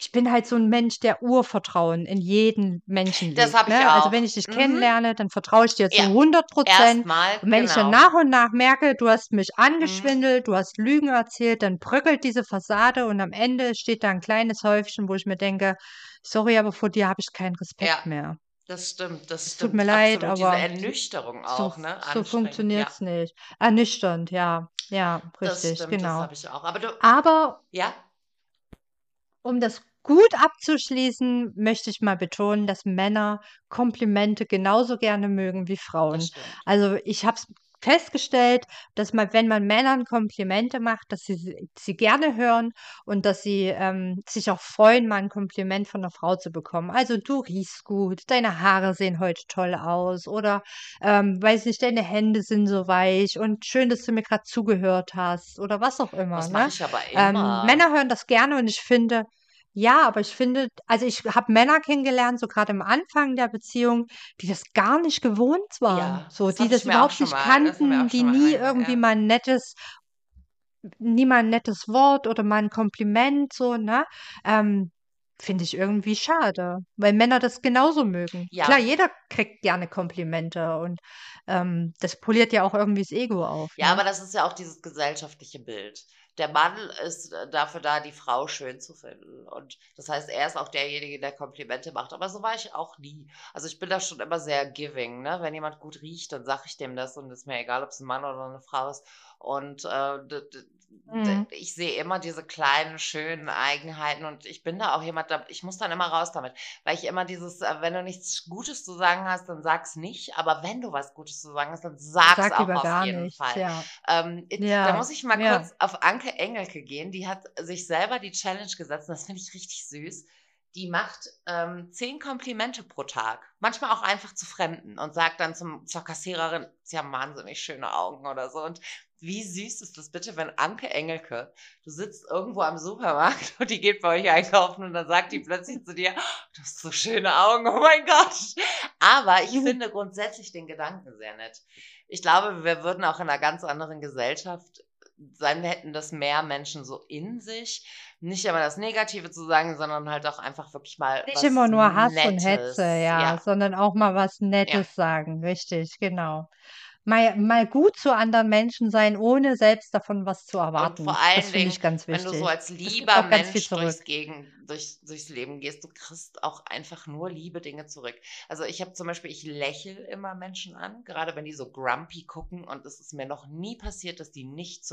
ich bin halt so ein Mensch, der Urvertrauen in jeden Menschen Das legt, hab ich ne? Also auch. wenn ich dich Mhm. kennenlerne, dann vertraue ich dir zu Ja. 100 Prozent. Und wenn ich dann genau. nach und nach merke, du hast mich Mhm. angeschwindelt, du hast Lügen erzählt, dann bröckelt diese Fassade und am Ende steht da ein kleines Häufchen, wo ich mir denke, sorry, aber vor dir habe ich keinen Respekt Ja. mehr. Das stimmt, das Es stimmt. tut mir leid, Absolut. aber Diese Ernüchterung so, auch, ne? so Anstrengend, funktioniert's nicht. Ernüchternd, ja. Ja, Ja, das richtig, stimmt, das genau. habe ich auch. Aber du, Aber ja, um das gut abzuschließen, möchte ich mal betonen, dass Männer Komplimente genauso gerne mögen wie Frauen. Also ich habe festgestellt, dass man, wenn man Männern Komplimente macht, dass sie sie gerne hören und dass sie ähm, sich auch freuen, mal ein Kompliment von einer Frau zu bekommen. Also du riechst gut, deine Haare sehen heute toll aus oder ähm, weiß nicht, deine Hände sind so weich und schön, dass du mir gerade zugehört hast oder was auch immer. Das Ne? ich aber Ähm, immer. Männer hören das gerne und ich finde, ja, aber ich finde, also ich habe Männer kennengelernt, so gerade am Anfang der Beziehung, die das gar nicht gewohnt waren. Ja, so, das die das überhaupt nicht mal- kannten, die nie rein- irgendwie ja. mal ein nettes nie mal 'n nettes Wort oder mal 'n Kompliment so, ne? Ähm, finde ich irgendwie schade, weil Männer das genauso mögen. Klar, Ja. jeder kriegt gerne Komplimente und, ähm, das poliert ja auch irgendwie das Ego auf, Ja, ne? aber das ist ja auch dieses gesellschaftliche Bild. Der Mann ist, äh, dafür da, die Frau schön zu finden und das heißt, er ist auch derjenige, der Komplimente macht, aber so war ich auch nie. Also, ich bin da schon immer sehr giving, ne? Wenn jemand gut riecht, dann sage ich dem das und ist mir egal, ob's 'n Mann oder 'ne Frau ist und, äh, Mhm. ich sehe immer diese kleinen, schönen Eigenheiten und ich bin da auch jemand, da ich muss dann immer raus damit, weil ich immer dieses, äh, wenn du nichts Gutes zu sagen hast, dann sag's nicht, aber wenn du was Gutes zu sagen hast, dann sag's Sag auch auf gar jeden nichts, Fall. ja. Ähm, it da Ja, muss ich mal ja. kurz auf Anke Engelke gehen. Die hat sich selber die Challenge gesetzt und das finde ich richtig süß. Die macht, ähm, 10 Komplimente pro Tag, manchmal auch einfach zu Fremden und sagt dann zum zur Kassiererin: „Sie haben wahnsinnig schöne Augen“ oder so. Und wie süß ist das bitte, wenn Anke Engelke du sitzt irgendwo am Supermarkt und die geht bei euch einkaufen und dann sagt die plötzlich zu dir: „Du hast so schöne Augen, oh mein Gott.“ Aber ich Mhm. finde grundsätzlich den Gedanken sehr nett. Ich glaube, wir würden auch in 'ner ganz anderen Gesellschaft sein, hätten das mehr Menschen so in sich. Nicht immer das Negative zu sagen, sondern halt auch einfach wirklich mal Nicht immer nur Hass und Nettes. Hetze, ja, Ja. sondern auch mal was Ja. Nettes sagen, richtig, genau. Mal mal gut zu anderen Menschen sein, ohne selbst davon was zu Und erwarten. vor Das allen finde Dingen, ich ganz wenn du so wichtig. als Das lieber Mensch durchs Gegen durch durchs Leben gehst, du kriegst auch einfach nur liebe Dinge zurück. Also, ich habe zum Beispiel ich lächle immer Menschen an, gerade wenn die so grumpy gucken und es ist mir noch nie passiert, dass die nicht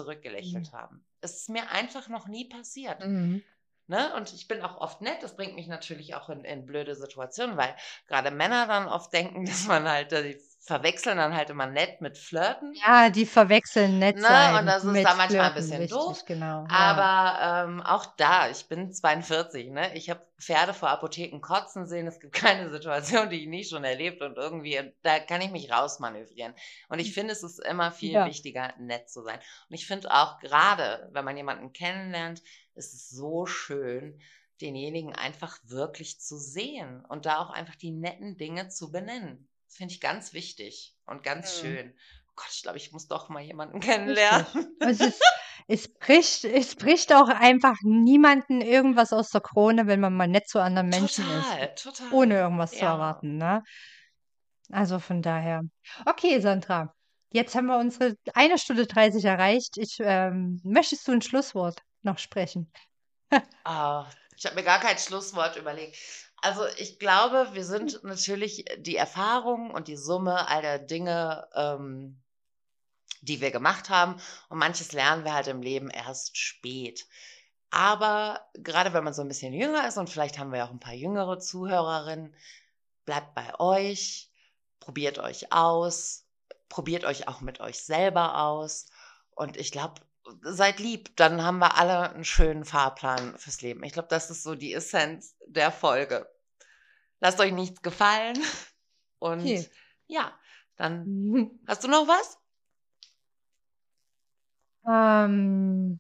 Mhm. zurückgelächelt haben. Es ist mir einfach noch nie passiert. Mhm. Ne? Und ich bin auch oft nett. Das bringt mich natürlich auch in in blöde Situationen, weil grade Männer dann oft denken, dass man halt die verwechseln dann halt immer nett mit Flirten. Ja, die verwechseln nett Ne? Und das ist mit dann manchmal Flirten, bisschen richtig, doof. genau, ja. Aber, ähm, auch da, ich bin 42, ne? Ich habe Pferde vor Apotheken kotzen sehen. Es gibt keine Situation, die ich nicht schon erlebt und irgendwie da kann ich mich rausmanövrieren. Und ich finde, es ist immer viel Ja. wichtiger, nett zu sein. Und ich finde auch grade, wenn man jemanden kennenlernt, ist es so schön, denjenigen einfach wirklich zu sehen und da auch einfach die netten Dinge zu benennen. Das finde ich ganz wichtig und ganz Mhm. schön. Oh Gott, ich glaube, ich muss doch mal jemanden kennenlernen. Es ist es bricht es bricht auch einfach niemanden irgendwas aus der Krone, wenn man mal nett zu anderen Menschen Total, ist, total. ohne irgendwas zu Ja. erwarten, ne? Also, von daher. Okay, Sandra, jetzt haben wir unsere 1 Stunde 30 erreicht. Ich ähm, möchtest du 'n Schlusswort noch sprechen? Ah, ich habe mir gar kein Schlusswort überlegt. Also, ich glaube, wir sind natürlich die Erfahrung und die Summe all der Dinge, ähm, die wir gemacht haben. Und manches lernen wir halt im Leben erst spät. Aber grade wenn man so 'n bisschen jünger ist und vielleicht haben wir ja auch 'n paar jüngere Zuhörerinnen, bleibt bei euch, probiert euch aus, probiert euch auch mit euch selber aus. Und ich glaube, seid lieb, dann haben wir alle 'n schönen Fahrplan fürs Leben. Ich glaube, das ist so die Essenz der Folge. Lasst euch nichts gefallen und Okay. ja, dann hast du noch was? Ähm,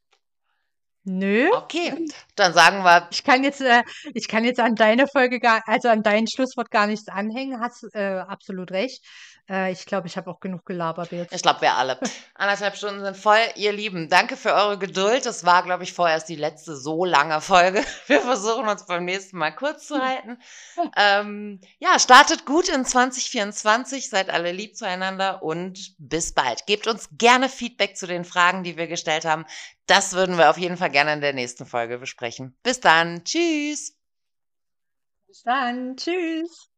nö. Okay, dann sagen wir Ich kann jetzt äh, ich kann jetzt an deine Folge gar also, an dein Schlusswort gar nichts anhängen. Hast, äh, absolut recht. Äh, ich glaube, ich habe auch genug gelabert Ich jetzt. glaube, wir alle. 1,5 Stunden sind voll. Ihr Lieben, danke für eure Geduld. Das war, glaube ich, vorerst die letzte so lange Folge. Wir versuchen uns beim nächsten Mal kurz zu halten. Ähm, ja, startet gut in 2024, seid alle lieb zueinander und bis bald. Gebt uns gerne Feedback zu den Fragen, die wir gestellt haben. Das würden wir auf jeden Fall gerne in der nächsten Folge besprechen. Bis dann. Tschüss. Bis dann. Tschüss.